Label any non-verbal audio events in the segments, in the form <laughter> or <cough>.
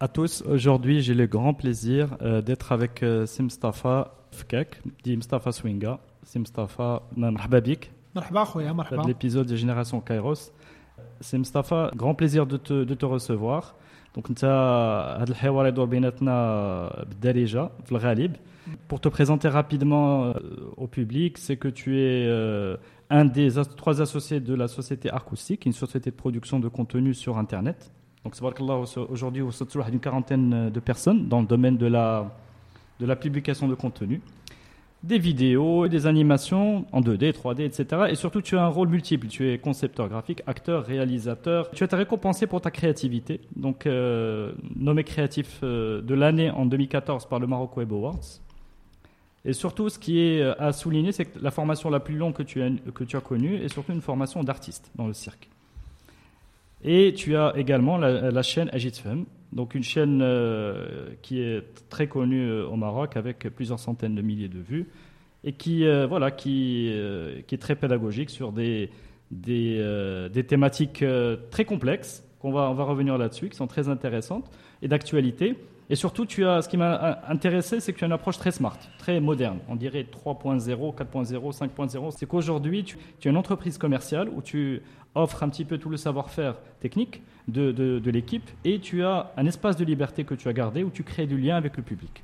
à tous. Aujourd'hui, j'ai le grand plaisir euh, d'être avec euh, Simstafa Fkek, dit Mustafa Swinga. Simstafa, مرحبا بك. مرحبا خويا مرحبا. l'épisode de Génération Kairos. C'est Mustafa, grand plaisir de te, de te recevoir. Donc انت هذا الحوار يدور بيناتنا بالدارجه في الغالب. Pour te présenter rapidement euh, au public, c'est que tu es euh, un des as- trois associés de la société Arcoustic, une société de production de contenu sur internet. Donc aujourd'hui on se trouve une quarantaine de personnes dans le domaine de la de la publication de contenu des vidéos, des animations en 2D, 3D, etc. Et surtout, tu as un rôle multiple. Tu es concepteur graphique, acteur, réalisateur. Tu as été récompensé pour ta créativité. Donc, euh, nommé créatif euh, de l'année en 2014 par le Maroc Web Awards. Et surtout, ce qui est euh, à souligner, c'est que la formation la plus longue que tu as, que tu as connue est surtout une formation d'artiste dans le cirque. Et tu as également la, chaîne Agit Femme, donc une chaîne euh, qui est très connue euh, au Maroc avec plusieurs centaines de milliers de vues et qui, euh, voilà, qui, est très pédagogique sur des, thématiques très complexes, qu'on va, on va revenir là-dessus, qui sont très intéressantes et d'actualité. Et surtout, tu as, ce qui m'a intéressé, c'est que tu as une approche très smart, très moderne. On dirait 3.0, 4.0, 5.0. C'est qu'aujourd'hui, tu, as une entreprise commerciale où tu offres un petit peu tout le savoir-faire technique de, l'équipe et tu as un espace de liberté que tu as gardé où tu crées du lien avec le public.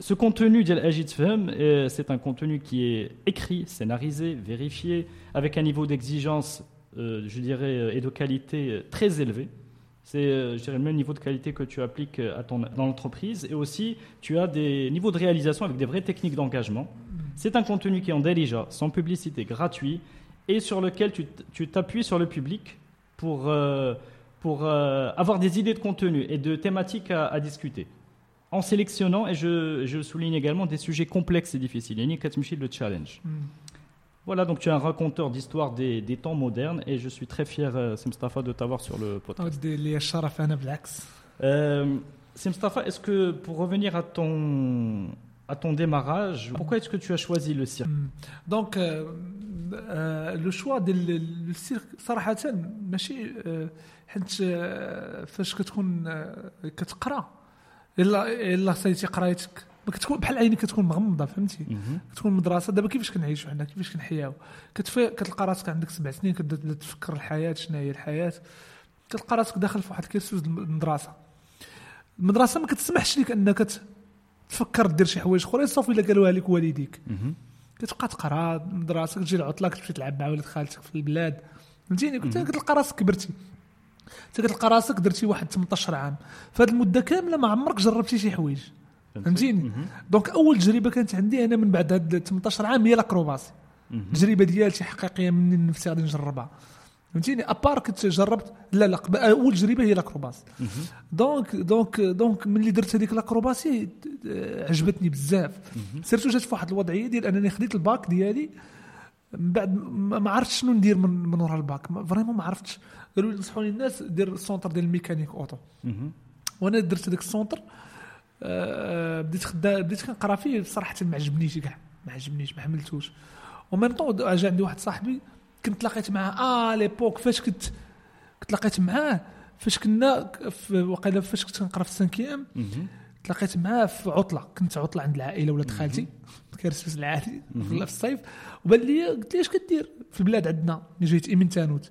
Ce contenu d'El Ajit Fem, euh, c'est un contenu qui est écrit, scénarisé, vérifié, avec un niveau d'exigence, euh, je dirais, euh, et de qualité très élevé. C'est, euh, je dirais, le même niveau de qualité que tu appliques euh, à ton, dans l'entreprise. Et aussi, tu as des niveaux de réalisation avec des vraies techniques d'engagement. C'est un contenu qui est en Delija, sans publicité, gratuit, et sur lequel tu t'appuies sur le public pour, euh, pour euh, avoir des idées de contenu et de thématiques à, à discuter. En sélectionnant, et je, je souligne également, des sujets complexes et difficiles. Yani Katmichi, le challenge. مم. Voilà, donc tu es un raconteur d'histoire des, des temps modernes, et je suis très fier, euh, Simstafa, de t'avoir sur le podcast. ودير لي الشرف انا بالعكس Euh, Simstafa, est-ce que pour revenir à ton, à ton démarrage, pourquoi est-ce que tu as choisi le cirque مم. دونك آه، آه، لو شوا ديال ال- السيرك صراحه ماشي آه، حيت آه، فاش كتكون آه، كتقرا الا الا ساليتي قرايتك ما كتكون بحال عيني كتكون مغمضة فهمتي. كتكون مدرسة. دابا كيفاش كنعيشوا حنا؟ كيفاش كنحياو؟ كتلقى راسك عندك سبع سنين كتبدا تفكر الحياة شنو هي الحياة. كتلقى راسك داخل في واحد الكرسوس د المدرسة. المدرسة ما كتسمحش لك أنك تفكر دير شي حوايج أخرين صافي إلا قالوها لك والديك. كتبقى تقرا المدرسة كتجي العطله كتمشي تلعب مع ولد خالتك في البلاد. فهمتيني؟ كنت كتلقى راسك كبرتي. انت كتلقى راسك درتي واحد 18 عام. فهاد المدة كاملة ما عمرك جربتي شي حوايج. فهمتيني؟ donc أول تجربة كانت عندي أنا من بعد هاد 18 عام هي l'acrobatie. التجربه ديالتي حقيقية مني نفسي غادي نجربها. فهمتيني؟ à part كنت جربت لا لا أول تجربة هي l'acrobatie. donc donc donc ملي درت هذيك l'acrobatie آه، عجبتني بزاف. surtout جات في واحد الوضعية ديال أنني خديت الباك ديالي. من بعد ما عرفتش شنو ندير من, من ورا ال bac. vraiment ما عرفتش. قالوا لي نصحوني الناس دير ال centre ديال ال mécanique auto. وأنا درت هذاك ال centre. بديت خدا بديت كنقرا فيه صراحة ما عجبنيش كاع ما عجبنيش ما حملتوش. و même temps جا عندي واحد صاحبي كنت تلاقيت معاه آه l'époque فاش كنت كنت تلاقيت معاه فاش كنا وقيلا فاش كنت كنقرا في ال cinquième. تلاقيت معاه في عطلة كنت عطلة عند العائلة ولاد خالتي <laughs> كرسوس العائلي في الصيف. وبان لي قلت لي اش كدير؟ في البلاد عندنا ملي جيت إيمن تانوت.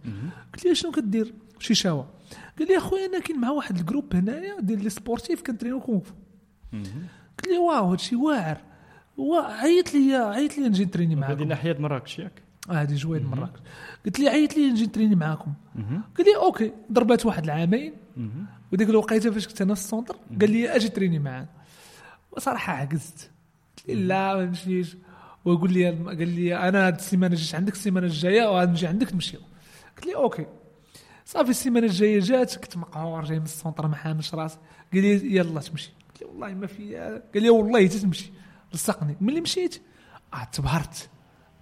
قلت لي شنو كدير؟ شي شاوة. قال لي أخويا أنا كاين مع واحد ال groupe هنايا ديال les sportifs كنترينو كونغ فو. قلت لي واو هادشي واعر. وا- عيط لي عيط لي نجي نتريني هذه معاكم. ناحية مراكش ياك؟ آه هذه جويد. مراكش. قلت لي عيط لي نجي نتريني معاكم. قال لي OK. ضربات واحد العامين. وديك الوقيتة فاش كنت أنا في ال centre قال لي أجي تريني معانا وصراحة عجزت. قلت لي لا ما نمشيش. ويقول لي قال لي أنا هاد السيمانة جيت عندك السيمانة الجاية وغنجي عندك نمشيو. قلت لي OK. صافي السيمانة الجاية جات كنت مقهور جاي من ال centre ما حاملش راسي. قال لي يلا تمشي. قلت له والله ما في قال لي والله تمشي لصقني ملي مشيت آه تبهرت.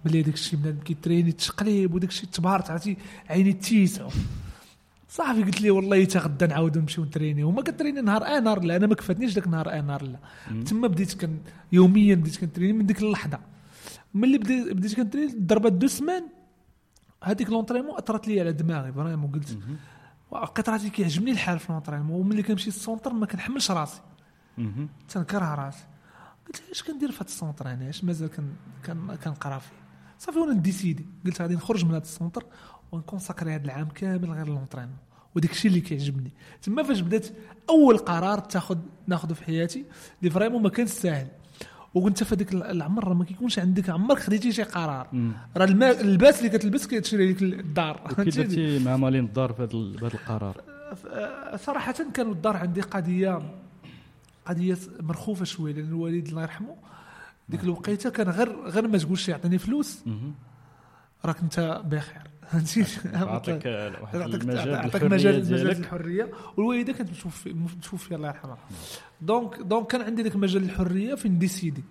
بلي داك الشيء بنادم كيتريني تقليب وداك الشيء تبهرت عرفتي؟ عيني تيسعوا صافي قلت لي والله تا غدا نعاودو نمشيو نتريني وما كنتريني نهار آه نهار لا. أنا ما كفاتنيش داك نهار آه نهار لا. تما بديت كن يوميا بديت كنتريني من ديك اللحظة. ملي بديت بديت كنتريني ضربات deux semaines هذيك l'entraînement أثرت لي على دماغي vraiment قلت بقيت راسي كيعجبني الحال في l'entraînement وملي كنمشي لل centre ما كنحملش راسي. مهم. تنكره راسي. قلت اش كندير في هذا ال centre أنا اش مازال كن كن كنقرا فيه؟ صافي وأنا décidé قلت غادي نخرج من هذا ال centre ون consacrer هذا العام كامل غير l'entraînement وداك الشيء اللي كيعجبني. تما فاش بدات أول قرار تاخذ ناخذه في حياتي اللي vraiment ما كانش ساهل. وكنت في هذيك العمر ما كيكونش عندك عمرك خديتي شي قرار. راه اللباس اللي كتلبس كتشري لك الدار. كي؟ درتي مع مالين الدار في هذا القرار؟ صراحة كانوا الدار عندي قضية قضية مرخوفة شوية لأن الوالد الله يرحمه. ديك الوقيتة كان غير غير ما تقولش يعطيني فلوس. راك أنت بخير. <laughs> فهمتي؟ عطاك واحد المجال الحرية مجال مجال الحرية. والوالدة كانت متوفي متوفي الله يرحمها. donc donc كان عندي ذاك مجال الحرية فين décider.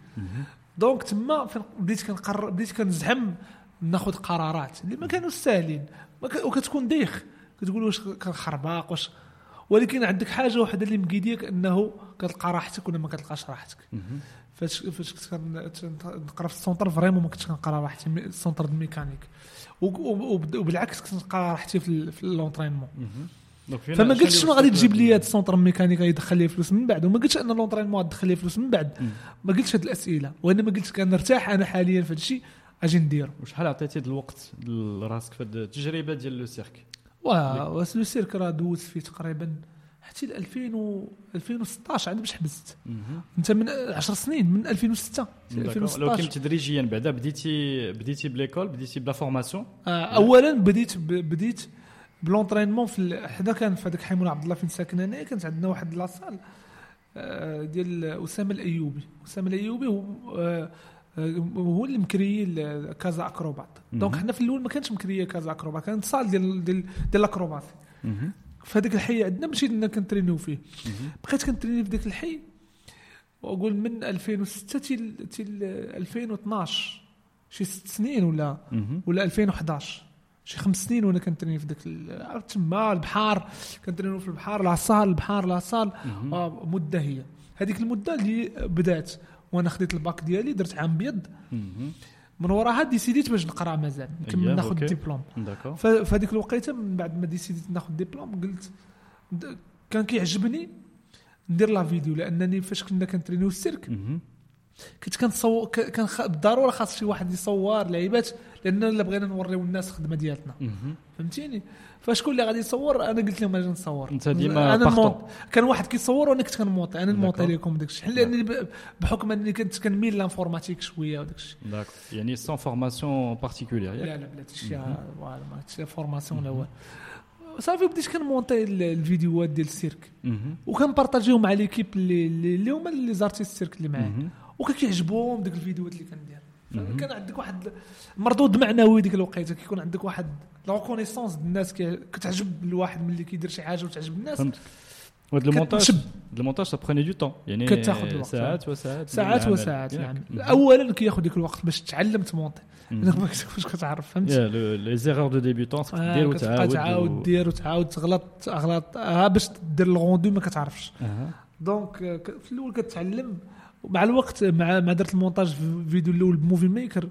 donc تما فين بديت كنقرر بديت كنزعم ناخذ قرارات اللي ما كانوش ساهلين. وكتكون دايخ. كتقول واش كنخرباق واش ولكن عندك حاجة واحدة اللي مقيديك أنه كتلقى راحتك ولا ما كتلقاش راحتك. فاش فاش كنت كن- تن- نقرا في ال centre vraiment ما كنتش كنلقى راحتي ال centre ال mécanique وبالعكس كنت نلقى راحتي في l'entraînement فما قلتش شنو غادي تجيب لي هذا ال centre ال mécanique يدخل لي فلوس من بعد؟ وما قلتش أن l'entraînement تدخل لي فلوس من بعد. ما قلتش هاد الأسئلة. وانما قلت كنرتاح أنا حاليا في هذا الشيء أجي نديرو. وشحال عطيتي الوقت لراسك في التجربة ديال le cirque؟ واه le cirque راه دوزت فيه تقريبا حتى ل 2000 و 2016 عاد باش حبست. أنت من 10 سنين من 2006 حتى d'accord. 2016 ولكن تدريجيا بعدا بديتي بديتي بلا école بديتي بلا formation آه، اولا بديت بديت ب l'entraînement في حدا كان في هذاك حيمون عبد الله فين ساكن انايا كانت عندنا واحد la salle آه، ديال أسامة الأيوبي. أسامة الأيوبي هو آه، هو اللي مكري كازا أكروبات donc. حنا في الأول ما كانش مكرية كازا أكروبات كانت salle ديال ديال ديال ال acrobatie مهم. في هذيك الحي عندنا مشيت لنا كنترينيو فيه. بقيت كنتريني في ذاك الحي وأقول من 2006 تيل تيل 2012 شي ست سنين ولا. ولا 2011 شي خمس سنين وأنا كنتريني في ذاك تما البحار كنترينيو في البحار العصال البحار العصال. آه مدة هي هذيك المدة اللي بدات وأنا خديت الباك ديالي درت عام بيض. من وراها ديسيديت باش نقرا مازال نكمل أييه، ناخذ. الدبلوم d'accord ف- في هذيك الوقيته من بعد ما ديسيديت ناخذ ديبلوم قلت كان كيعجبني ندير la vidéo لأنني فاش كنا كنترينيو السيرك. كنت كنصور كان بالضرورة خاص شي واحد يصور لعيبات لأن إلا بغينا نوريو الناس الخدمه ديالتنا. فهمتيني؟ فشكون اللي غادي يصور أنا قلت لهم أجي نصور أنت ديما أنا. المونط كان واحد كيصور وأنا كنت كنمونطي أنا d'accord. لكم داك الشيء. لاني ب- بحكم اني كنت كنميل l'informatique شوية وداك الشيء. يعني sans formation particulière لا لا بلاتي شي voilà formation لا والو. صافي بديت كنمونطي ال- الفيديوهات ديال السيرك. وكنبارطاجيهم مع l'équipe اللي هما les artistes السيرك اللي معايا. مهم. وكان كيعجبهم ديك الفيديوهات اللي كندير. كان عندك واحد مردود معنوي ديك الوقيته كيكون عندك واحد la reconnaissance الناس كتعجب الواحد ملي كيدير شي حاجة وتعجب الناس فهمتك وهذا المونتاج المونتاج prenait du temps يعني كتاخد الوقت. ساعات وساعات ساعات. وساعات. نعم مهم. اولا كياخذ ديك الوقت باش مهم. انك ما كتكونش كتعرف فهمت les erreurs de débutant خصك آه، دير كتبقى وتعاود تعاود دير وتعاود تغلط اغلاط ها باش دير ال rendu ما كتعرفش. donc آه، في الأول كتعلم ومع الوقت مع ما درت المونتاج في الفيديو الأول ب Movie Maker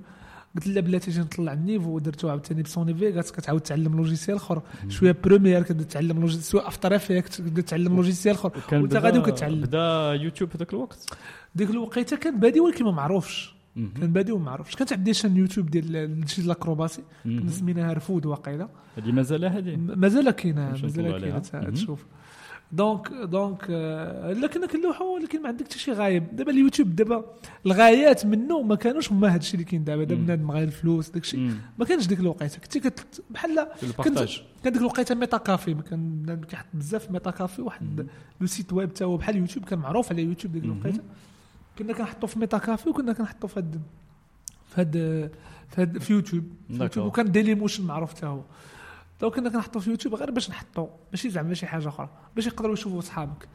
قلت لا بلاتي جي نطلع ال niveau درتو عاوتاني ب Sony Vegas كتعاود تعلم logiciel أخر. شوية Premiere كتبدا تعلم logiciel سواء After Effects كتبدا تعلم logiciel أخر. وأنت غادي وكتعلم. بدا يوتيوب في ذاك الوقت؟ ديك الوقيتة كان بادي ولكن ما معروفش. كان بادي وما معروفش. كانت عندي chaîne يوتيوب ديال شي. كنا سميناها رفود واقيلا. هذه مازال هذه؟ مازال كاينة مازال كاينة. تشوف. donc donc آه، لكن كنلوحوا ولكن ما عندك حتى شي غايب. دابا اليوتيوب دابا الغايات منه ما كانوش هما هذا الشيء اللي كاين دابا. دابا. بنادم غير الفلوس داك الشيء. ما كانش ديك الوقيتة. كنتي كت بحال كنت كان ديك الوقيتة Metacafe. ما كان بنادم كيحط بزاف Metacafe. واحد le site web تا هو بحال يوتيوب كان معروف على يوتيوب ديك. الوقيتة. كنا كنحطو في Metacafe وكنا كنحطو في هاد في هاد في, هاد في يوتيوب. في يوتيوب. وكان Dailymotion معروف تا هو. donc كنا كنحطو في يوتيوب غير باش نحطو ماشي زعما شي حاجة أخرى باش يقدروا يشوفوا صحابك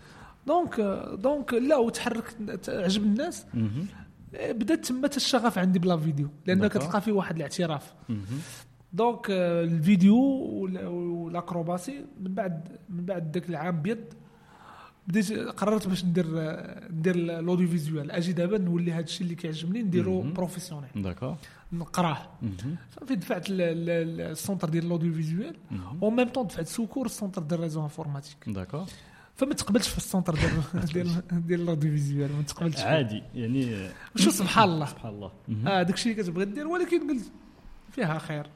donc donc لا وتحرك عجب الناس مهم. بدات تما الشغف عندي ب la vidéo لأن. كتلقى فيه واحد الاعتراف. donc الفيديو وال- وال acrobatie من بعد من بعد ذاك العام بيض بديت قررت باش ندير ندير ال audiovisuel أجي دابا نولي هذا الشيء اللي كيعجبني نديرو. professionnel d'accord. نقراه. صافي دفعت ال- ال- ال- ال centre ديال ال audiovisuel مهم. و même temps دفعت سوكور ال centre ديال réseaux informatiques d'accord. فما تقبلتش في ال centre <laughs> <laughs> ديال ديال ديال ال audiovisuel ما تقبلتش. عادي يعني شو سبحان الله. سبحان الله. آه داك الشيء كتبغي دير ولكن قلت فيها خير.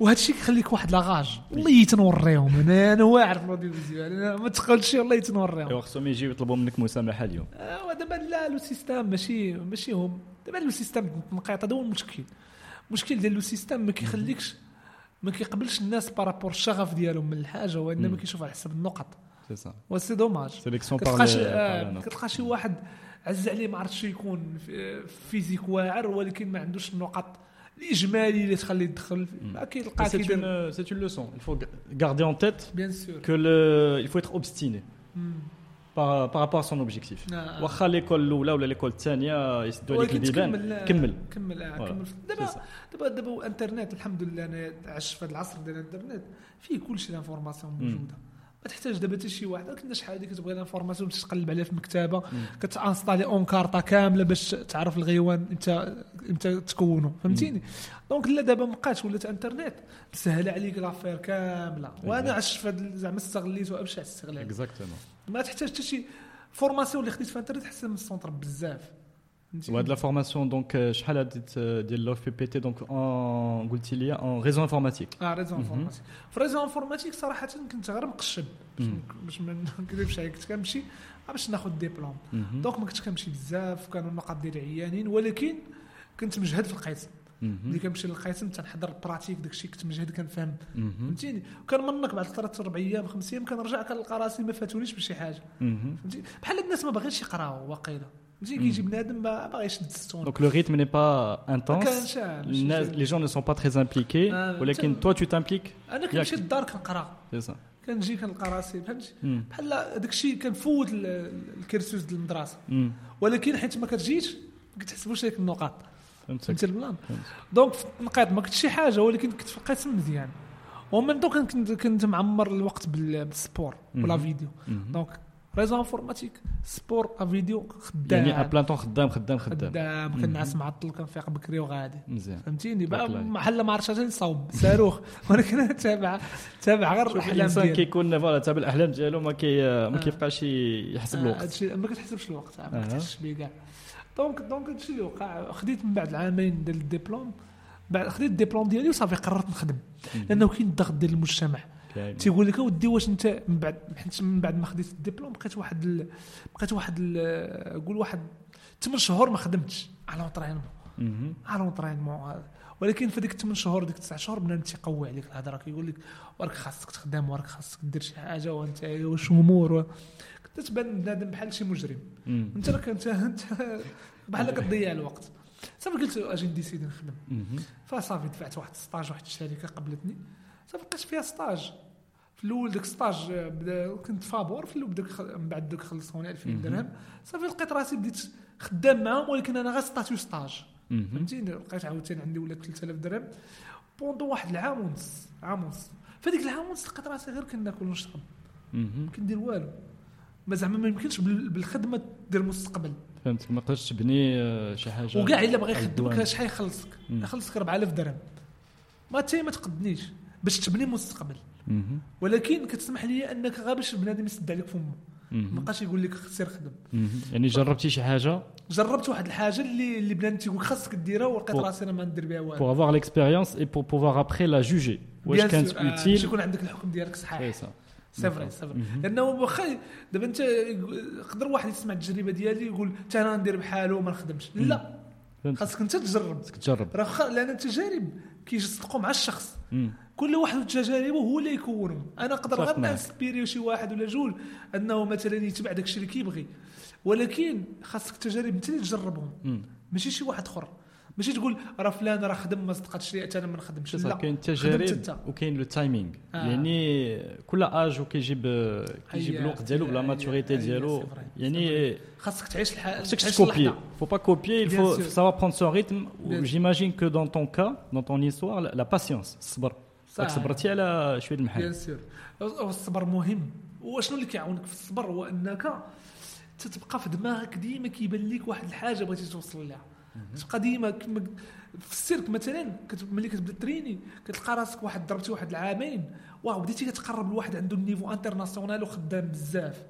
وهذا الشيء كيخليك واحد la rage والله تنوريهم أنا أنا واعر ال audiovisuel أنا ما تقولش والله تنوريهم أيوا خصهم يجيو يطلبوا منك مسامحه اليوم. آه ودابا لا le système ماشي ماشي هم دابا le système التنقيط هذا هو المشكل. المشكل ديال le système ما كيخليكش ما كيقبلش الناس par rapport الشغف ديالهم من الحاجة وإنما. كيشوف على حسب النقط. c'est ça و c'est dommage sélection كتلقى شي بار آه كتلقى شي واحد عز عليه ما عرفتش يكون في- physique واعر ولكن ما عندوش النقط. الاجمالي اللي تخليه يدخل في- ما كيلقى C'est كيدير une, c'est une leçon. Il faut garder en tête bien sûr que le, il faut être obstiné par, par rapport à son objectif. آه. واخا l'école الأولى ولا l'école الثانية يسدوا عليك ولكن البيبان تكمل كمل كمل آه voilà. كمل C'est دابا ça. دابا دابا الانترنت الحمد لله أنا عشت في هذا العصر ديال الانترنت فيه كل شيء ال information موجودة ما تحتاج دابا حتى شي واحد كنا شحال هذيك كتبغي ال information باش تقلب عليها في المكتبة كتانستالي Encarta كاملة باش تعرف الغيوان إمتى إمتى تكونوا فهمتيني؟ donc لا دابا ما بقاتش ولات انترنت مسهله عليك l'affaire كاملة. وأنا Exact. عشت في زعما استغليتها باش استغلال. exactement ما تحتاج حتى شي formation اللي خديت في الانترنت احسن من ال centre بزاف. فهمتيني؟ وهاد la formation donc شحال هاديت ديال l'OFPPT donc en قلتي لي en réseaux informatiques آه réseaux informatiques في réseaux informatiques صراحة كنت غير مقشب باش ما نكذبش عليك كنت كنمشي باش ناخذ diplôme donc ما كنتش كنمشي بزاف وكانوا النقاط ديالي عيانين ولكن كنت مجهد في القسم ملي كنمشي للقسم تنحضر ال pratique داكشي كنت مجهد كنفهم فهمتيني وكان منك بعد ثلاث أربع أيام خمس أيام كنرجع كنلقى راسي ما فاتونيش بشي حاجة فهمتي بحال الناس ما باغينش يقراو واقيلا فهمتي كيجي بنادم ما باغيش يشد الستون Donc le rythme n'est pas ما intense. كانش آه، ماشي الناس- شي- Les gens ne sont pas très impliqués. آه، ولكن toi tu t'impliques. أنا كنمشي للدار كنقرا. كنجي كنلقى راسي فهمتي. بحال داك الشيء كنفوت ال- ال- الكرسوس ديال المدرسة. ولكن حيت ما كتجيش ما كتحسبوش هذيك النقاط. فهمتي ال plan فهمت. donc في التنقيط ما كنت شي حاجة ولكن كنت في القسم مزيان ومن دوك كنت كنت معمر الوقت بال- بال sport ولا. فيديو. donc réseaux informatiques sport et vidéo خدام. يعني à plein temps خدام خدام خدام. خدام كنعس معطل كنفيق بكري وغادي. مزيان. فهمتيني؟ بقى ما عرفتش نصاوب صاروخ. <laughs> ولكن أنا تابع تابع غير الأحلام الإنسان كيكون voilà تابع الأحلام ديالو ما كي ما آه. كيبقاش يحسب آه، الوقت. ما كتحسبش الوقت ما آه. كتحسش بيه كاع. donc donc هادشي اللي وقع. خديت من بعد العامين ديال الدبلوم. بعد خديت الدبلوم ديالي وصافي قررت نخدم. لأنه كاين الضغط ديال المجتمع. تيقول لك أودي واش أنت من بعد حيت من بعد ما خديت الدبلوم بقيت واحد ال... بقيت واحد ال... قول واحد 8 شهور ما خدمتش. على entraînement. على entraînement ولكن في ديك 8 شهور ديك 9 شهور بنادم تيقوي عليك الهضرة كيقول لك وراك خاصك تخدم وراك خاصك دير شي حاجة وأنت واش امور و... كنت تبان بنادم بحال شي مجرم. أنت راك انت أنت <laughs> بحال كتضيع الوقت. صافي قلت أجي نديسيدي نخدم. فصافي دفعت واحد stage واحد الشركة قبلتني. صافي لقيت فيها stage. في الأول داك stage بدا كنت فابور في الأول من بعد دوك خلصوني 2000 مهم. درهم صافي لقيت راسي بديت خدام معاهم ولكن أنا غير statut stage مهم. فهمتيني لقيت عاوتاني عندي ولا 3000 درهم pendant واحد العام ونص عام ونص فهاديك العام ونص لقيت راسي غير كناكل ونشرب. ما كندير والو ما زعما ما يمكنش بال- بالخدمة دير مستقبل فهمت ما تقدرش تبني آه، شي حاجة وكاع إلا بغى يخدمك. شحال يخلصك. يخلصك 4000 درهم ما تي ما تقدنيش باش تبني مستقبل. ولكن كتسمح لي أنك غير باش بنادم يسد عليك فمه. ما. بقاش يقول لك سير خدم. يعني جربتي شي حاجة؟ جربت واحد الحاجة اللي اللي بنادم تيقول لك خاصك ديرها ولقيت راسي أنا ما ندير بها والو. avoir l'expérience et pour pouvoir après la juger. واش bien كانت. آه، باش يكون عندك الحكم ديالك صحيح. c'est vrai c'est vrai لأنه واخا دابا أنت يقدر واحد يسمع التجربة ديالي يقول حتى أنا ندير بحالو وما نخدمش. لا. خاصك أنت تجرب. تجرب. راه لأن التجارب كيصدقوا مع الشخص. كل واحد وتجاربه هو اللي يكونهم أنا نقدر غير معك. ن inspirer شي واحد ولا جوج أنه مثلا يتبع داك الشيء اللي كيبغي ولكن خاصك التجارب أنت اللي تجربهم. ماشي شي واحد آخر ماشي تقول راه فلان راه خدم ما صدقاتش لي حتى أنا ما نخدمش لا كاين التجارب وكاين le timing آه. يعني كل اج وكيجيب كيجيب الوقت ديالو ب la maturité ديالو. يعني خاصك تعيش الحال ت copier اللحظة. faut pas copier il faut savoir prendre son rythme j'imagine que dans ton cas dans ton histoire la, patience الصبر. راك صبرتي على شوية bien المحل sûr الصبر مهم. وشنو اللي كيعاونك في الصبر؟ هو أنك تتبقى في دماغك ديما كيبان لك واحد الحاجة بغيتي توصل لها. تبقى ديما في السيرك مثلا ملي كتبدا ت entraîner كتلقى راسك واحد ضربتي واحد العامين واو بديتي كتقرب لواحد عنده ال niveau international وخدام بزاف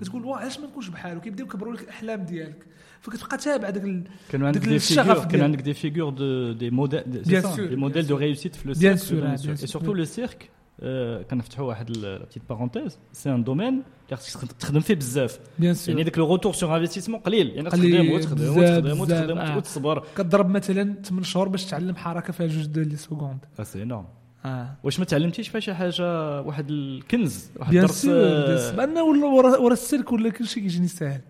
كتقول واه علاش ما نكونش بحالو كيبداو يكبروا لك الأحلام ديالك فكتبقى تابع داك ال... كانوا عندك des الشغف figures كان. عندك دي فيغور دو دي موديل دي موديل. دو ريوسيت في لو سيرك. سورتو لو سيرك كنفتحوا واحد petite parenthèse c'est un domaine اللي خصك تخدم فيه بزاف يعني داك le retour sur investissement قليل. يعني تخدم وتخدم وتخدم وتخدم آه. وتصبر. كتضرب مثلا 8 شهور باش تعلم حركة فيها جوج de les secondes. c'est énorme آه. واش ما تعلمتيش فيها شي حاجة؟ واحد الكنز واحد bien الدرس آه، ولا ورا السيرك ولا كلشي كيجيني ساهل.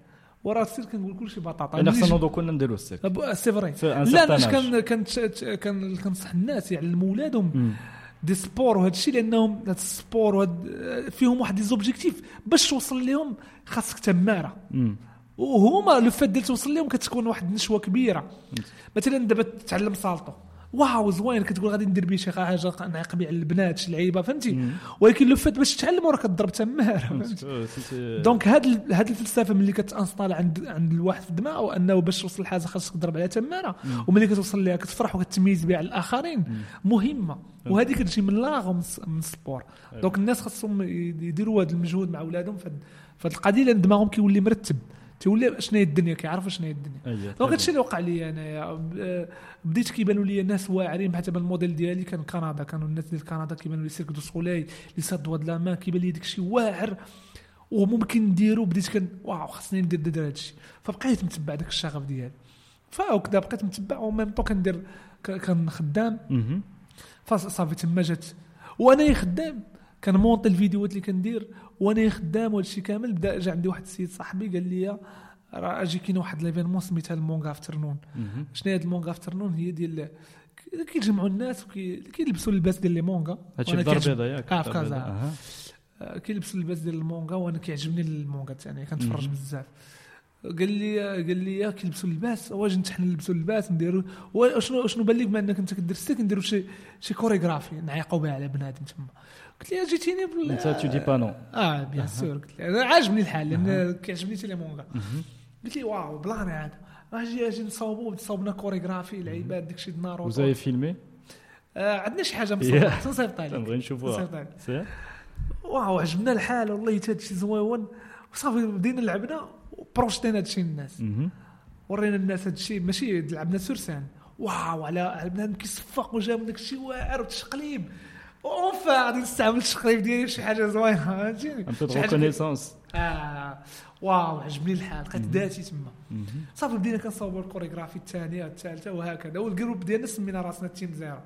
ورا السيرك كنقول كلشي بطاطا. أنا خصنا نوضو كنا نديرو السيرك. أب- c'est vrai لا أنا كنصح الناس يعلموا ولادهم مم. des sports وهذا الشيء لأنهم هذا ال sport وهاد فيهم واحد des objectifs. باش توصل لهم خاصك تمارة. وهما le fait ديال توصل لهم كتكون واحد النشوة كبيرة. مثلا دابا تتعلم salto. واو زوين كتقول غادي ندير بيه شي حاجة نعيق بيه على البنات شي لعيبة فهمتي. ولكن le fait باش تتعلم آه، c'est- c'est- donc هاد هاد الفلسفة ملي كت installe عند عند الواحد في دماغه أنه باش توصل لحاجة خاصك تضرب عليها تماره وملي كتوصل ليها كتفرح وكتميز بها على الآخرين مهمة. وهذه كتجي من l'art من الس- من ال sport. donc الناس خاصهم يديروا هذا المجهود مع اولادهم في هاد- في هاد القضية لأن دماغهم كيولي مرتب. تولي شنو هي الدنيا؟ كيعرفوا شنو هي الدنيا. donc هادشي اللي وقع لي انايا ب- بديت كيبانوا لي ناس واعرين بحال دابا الموديل ديالي كان كندا. كانوا الناس ديال كندا كيبانوا لي Cirque du Soleil Les Sept Doigts de la كيبان لي داك الشيء واعر. وممكن نديرو بديت كن واو خصني ندير ندير هذا الشيء. فبقيت متبع داك الشغف ديالي. فهكذا بقيت متبع و même temps كندير كان خدام. فصافي تما جات. وأنا خدام. كن monter الفيديوهات اللي كندير وأنا خدام وهادشي كامل بدا جا عندي واحد السيد صاحبي قال لي راه أجي كاين واحد l'événement سميتها ال Manga Afternoon. شنو هاد ال Manga Afternoon هي ديال كيجمعوا الناس وكيلبسوا اللباس ديال les mangas هادشي وأنا الدار البيضاء ياك آه في كازا. آه، كيلبسوا اللباس ديال المونغا وأنا كيعجبني المونغا تاعي كنتفرج. بزاف. قال لي قال لي كيلبسوا اللباس واش انت حنا نلبسوا اللباس نديروا وشنو شنو بان لك بما إنك أنت كدير ستيك نديروا شي شي كوريغرافي نعيقوا بها على بنادم تما. قلت لي جيتيني بال انت تو دي با نو آه بيان سور قلت لي أنا عاجبني الحال لأن كيعجبني حتى لي مونغا. قلت لي واو بلاني هذا أجي أجي نصاوبوا صوبنا كوريغرافي العباد داكشي د ناروتو وزاي فيلمي آه عندنا شي حاجة. مصورة. تنصيفط عليك نبغي نشوفوها. واو عجبنا الحال والله حتى هادشي زويون. وصافي بدينا لعبنا وبروشتينا هادشي الناس مهم. ورينا الناس هادشي ماشي لعبنا سورسان. واو على بنادم كيصفق وجا من داكشي واعر وتشقليب. اونفا غادي نستعمل التشقليب ديالي في شي حاجة زوينه فهمتيني ان بو شي دو حاجة ريكونيسونس آه واو عجبني الحال لقيت ذاتي تما. صافي بدينا كنصاوبوا الكوريغرافي الثانية الثالثه وهكذا والجروب ديالنا سمينا راسنا تيم زيرو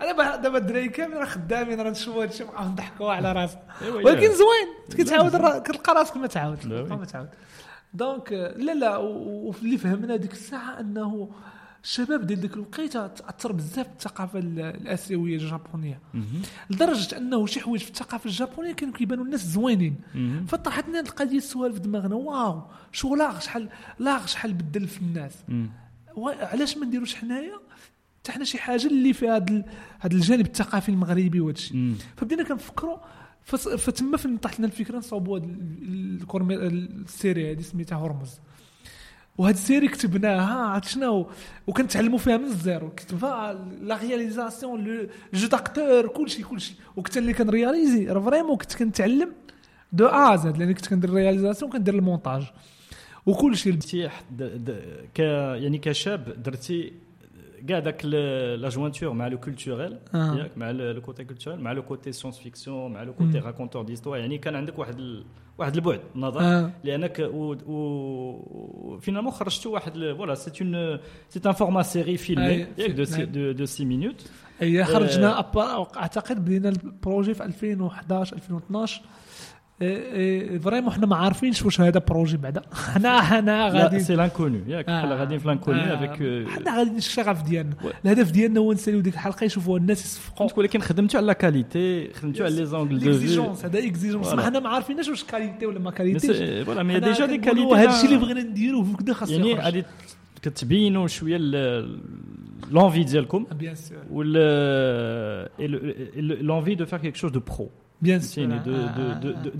أنا دابا الدراري كاملين راه خدامين راه نشوفوا هادشي بقاو نضحكوا على راسنا ولكن. زوين كتعاود كتلقى راسك ما تعاود. ما تعاود donc لا لا واللي فهمنا ديك الساعة انه الشباب ديال ديك الوقيته تاثر بزاف بالثقافه ال- الاسيويه الجابونيه. لدرجة أنه شي حوايج في الثقافة الجابونية كانوا كيبانوا الناس زوينين. فطرحت لنا القضية السؤال في دماغنا. واو شو l'art شحال l'art شحال بدل في الناس. علاش ما نديروش حنايا؟ حتى حنا شي حاجة اللي فيها هذا هذا الجانب الثقافي المغربي وهذا الشيء. فبدينا كنفكروا فتما فين طاحت لنا الفكرة نصاوبوا ال court mé- ال série هذه سميتها هرمز. وهاد ال série كتبناها عرفت شنو؟ وكنتعلموا فيها من ال zéro كتبها la réalisation le jeu d'acteur كلشي كلشي. وكنت اللي كن réaliser راه vraiment كنت كنتعلم de A à Z لأن كنت كندير réalisation كندير المونتاج. وكلشي. درتي ك يعني كشاب درتي كاع داك l'aventure مع le culturel. ياك مع le côté culturel مع le côté science-fiction مع le côté raconteur d'histoires يعني كان عندك واحد. واحد البعد نظر آه. لأنك و, و... finalement خرجتوا واحد voilà c'est un c'est un format série filmée ياك دو نعم. de de 6 minutes هي خرجنا آه. أعتقد بدينا ال projet في 2011 2012 vraiment حنا ما عارفينش واش هذا projet بعدا. <laughs> حنا حنا غادي c'est l'inconnu ياك آه. بحال غاديين في l'inconnu آه. avec حنا غادي الشغف ديالنا الهدف ديالنا هو نساليو ديك الحلقة يشوفوها الناس يصفقوا. ولكن خدمتوا على la qualité خدمتوا على les angles de vue l'exigence هذا exigence حنا ما عارفينش واش qualité ولا ما qualité voilà mais déjà des qualités هذا الشيء اللي بغينا نديرو وكذا خاص يعني غادي كتبينوا شوية l'envie ديالكم. bien sûr وال l'envie de faire quelque chose de pro. bien sûr يعني آه، آه،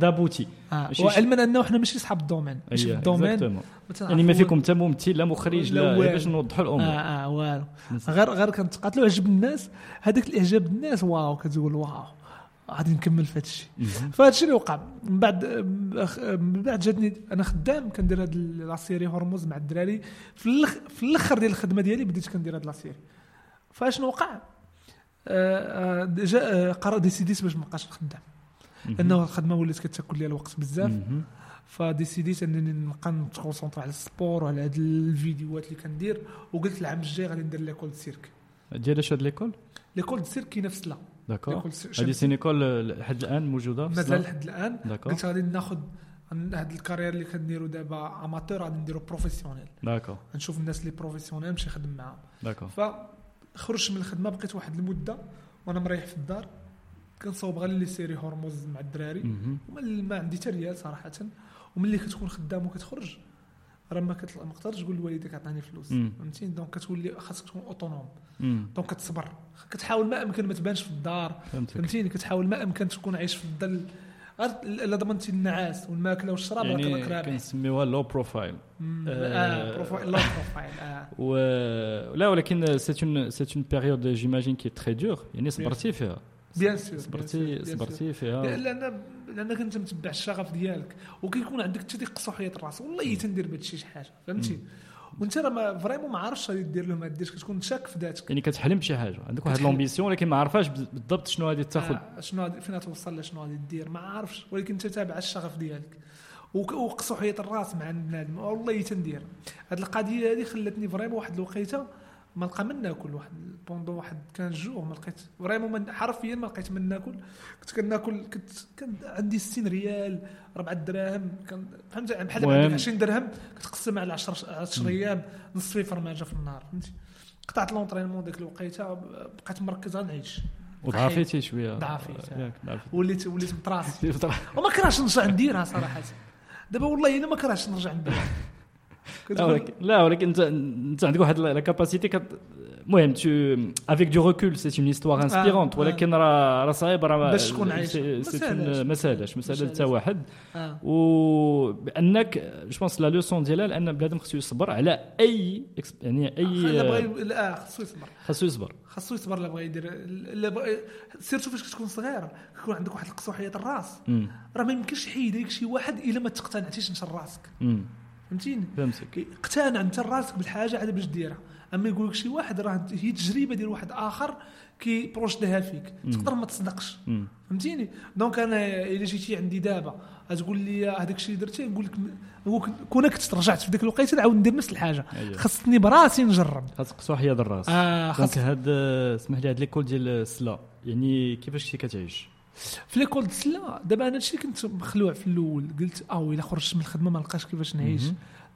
آه. ماشي وعلما انه حنا ماشي صحاب ال domaine ماشي في ال domaine يعني ما فيكم حتى ممثل لا مخرج لا. باش نوضحوا آه الأمور آه والو غير غير كنتقاتلوا عجب الناس هذاك الاعجاب الناس واو كتقول واو غادي نكمل في هذا الشيء. فهذا الشيء اللي وقع من بعد من بعد جاتني أنا خدام كندير هاد la série هرمز مع الدراري في الاخ في الآخر ديال الخدمه ديالي بديت كندير هاد la série فاشنو وقع آه، آه، déjà آه، قرر décidé ت باش ما نبقاش خدام. مهم. لأنه الخدمة ولات كتاكل لي الوقت بزاف. ف décidé ت أنني نبقى نت concentrer على ال sport وعلى هاد الفيديوهات اللي كندير. وقلت العام الجاي غادي ندير l'école cirque. ديال اش هاد l'école؟ l'école cirque كاينة في سلا d'accord. هادي سي ليكول لحد الآن موجودة في مازال؟ لحد الآن. d'accord. قلت غادي ناخذ هاد ال carrière اللي كنديرو دابا amateur غادي نديرو professionnel d'accord. نشوف الناس اللي professionnel نمشي نخدم معاهم. D'accord. فخرجت من الخدمة بقيت واحد المدة وأنا مريح في الدار. كنصاوب غير les séries هرمز مع الدراري. ما عندي حتى ريال صراحة. وملي كتكون خدام وكتخرج راه ما كتطلع ما تقدرش تقول لوالديك عطاني فلوس. فهمتي؟ donc كتولي خاصك تكون autonome. donc كتصبر. كتحاول ما أمكن ما تبانش في الدار. فهمتيني؟ كتحاول ما أمكن تكون عايش في الظل. غير الا ضمنتي النعاس والماكلة والشراب يعني راك رابح كنسميوها low profile. آه، آه profile low profile آه. <laughs> و لا ولكن c'est une c'est une période j'imagine qui est très dure يعني صبرتي فيها. bien sûr صبرتي صبرتي فيها. لأن لأنك أنت متبع الشغف ديالك وكيكون عندك حتى ديك قصوحية الراس والله تندير بهذا الشيء شي حاجة فهمتي؟ وانت راه ما vraiment ما عارفش غادي دير له ما ديرش كتكون شاك في ذاتك يعني كتحلم بشي حاجة عندك واحد. l'ambition ولكن ما عارفاش بالضبط شنو غادي تاخذ آه شنو غادي فين توصل لشنو غادي دير ما عارفش ولكن انت تابع الشغف ديالك وك- وقصوحية الراس مع بنادم والله تندير هاد القضية هذه خلتني vraiment واحد الوقيته ما نلقى من ناكل واحد بوندو واحد كان جوع ما لقيت. vraiment حرفيا ما لقيت من ناكل. كنت كناكل كنت كان عندي 60 ريال 4 دراهم. كان فهمت بحال دابا المهم. عندك 20 درهم كتقسم على 10 10 أيام نص في فرماجه في النهار فهمتي؟ قطعت l'entraînement ديك الوقيتة بقيت مركز غير نعيش. وضعفيتي شوية. ضعفيت. وليت وليت مطراسي <laughs> وما كرهش نرجع نديرها صراحة. دابا والله إلا ما كرهش نرجع نديرها. لا ولكن لا ولكن انت انت عندك واحد لا كاباسيتي كت المهم تو افيك دو ريكول سي اون هيستوار انسبيرونت. ولكن راه راه صعيب راه باش تكون عايش. سي ما سي ساهلاش. ما ساهلاش ما حتى. واحد آه. وبانك جو بونس لا لوسون ديالها لأن بنادم خصو يصبر على أي يعني اي لا خصو يصبر خصو يصبر خصو يصبر لا بغى يدير surtout فاش كتكون صغير كيكون عندك واحد القصوحية الراس. راه ما يمكنش يحيد لك شي واحد إلا ما تقتنعتيش انت راسك. فهمتيني؟ فهمتك. اقتنع انت راسك بالحاجة عاد باش ديرها. أما يقول لك شي واحد راه هي تجربة ديال واحد آخر كي project ها فيك. تقدر ما تصدقش. فهمتيني؟ donc أنا إلا جيتي عندي دابا تقول لي هذاك الشيء اللي درتي نقول لك كون كنت رجعت في ذاك الوقيتة نعاود ندير نفس الحاجة. أيوة. خصني براسي نجرب. خاصك قصوحية هاد الراس. donc خاص هاد اسمح لي هاد l'école ديال السلا يعني كيفاش كتعيش؟ في l'école د السلا دابا أنا هادشي كنت مخلوع في الأول قلت آه الا خرجت من الخدمه ما نلقاش كيفاش نعيش.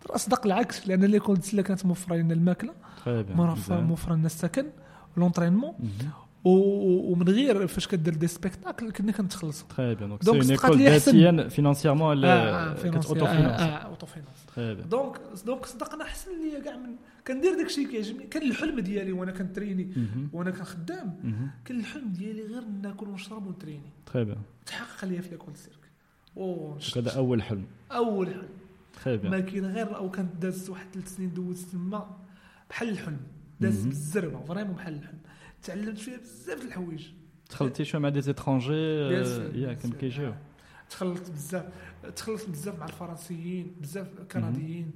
اصدق العكس لأن l'école د السلا كانت موفره لنا الماكله موفره لنا السكن. و- ومن غير فاش كدير des spectacles كنا كنتخلصوا très bien donc c'est une école. ذاتيا financièrement كت auto آه finance آه auto finance donc donc صدقنا احسن ليا كاع من كندير داك الشيء كيعجبني. كان الحلم ديالي وأنا كن traîner. وأنا كنخدام مهم. كان الحلم ديالي غير ناكل ونشرب ون traîner. très bien تحقق ليا في l'école cirque هذا أول حلم. أول حلم. très bien ما كاين غير أو كانت دازت واحد ثلاث سنين دوزت تما بحال الحلم. دازت. بالزربة vraiment بحال الحلم. تعلمت فيها بزاف د الحوايج. دخلتي شوية مع des étrangers sûr، يا sûr. كيجيو. تخلطت بزاف تخلطت بزاف مع الفرنسيين بزاف كنديين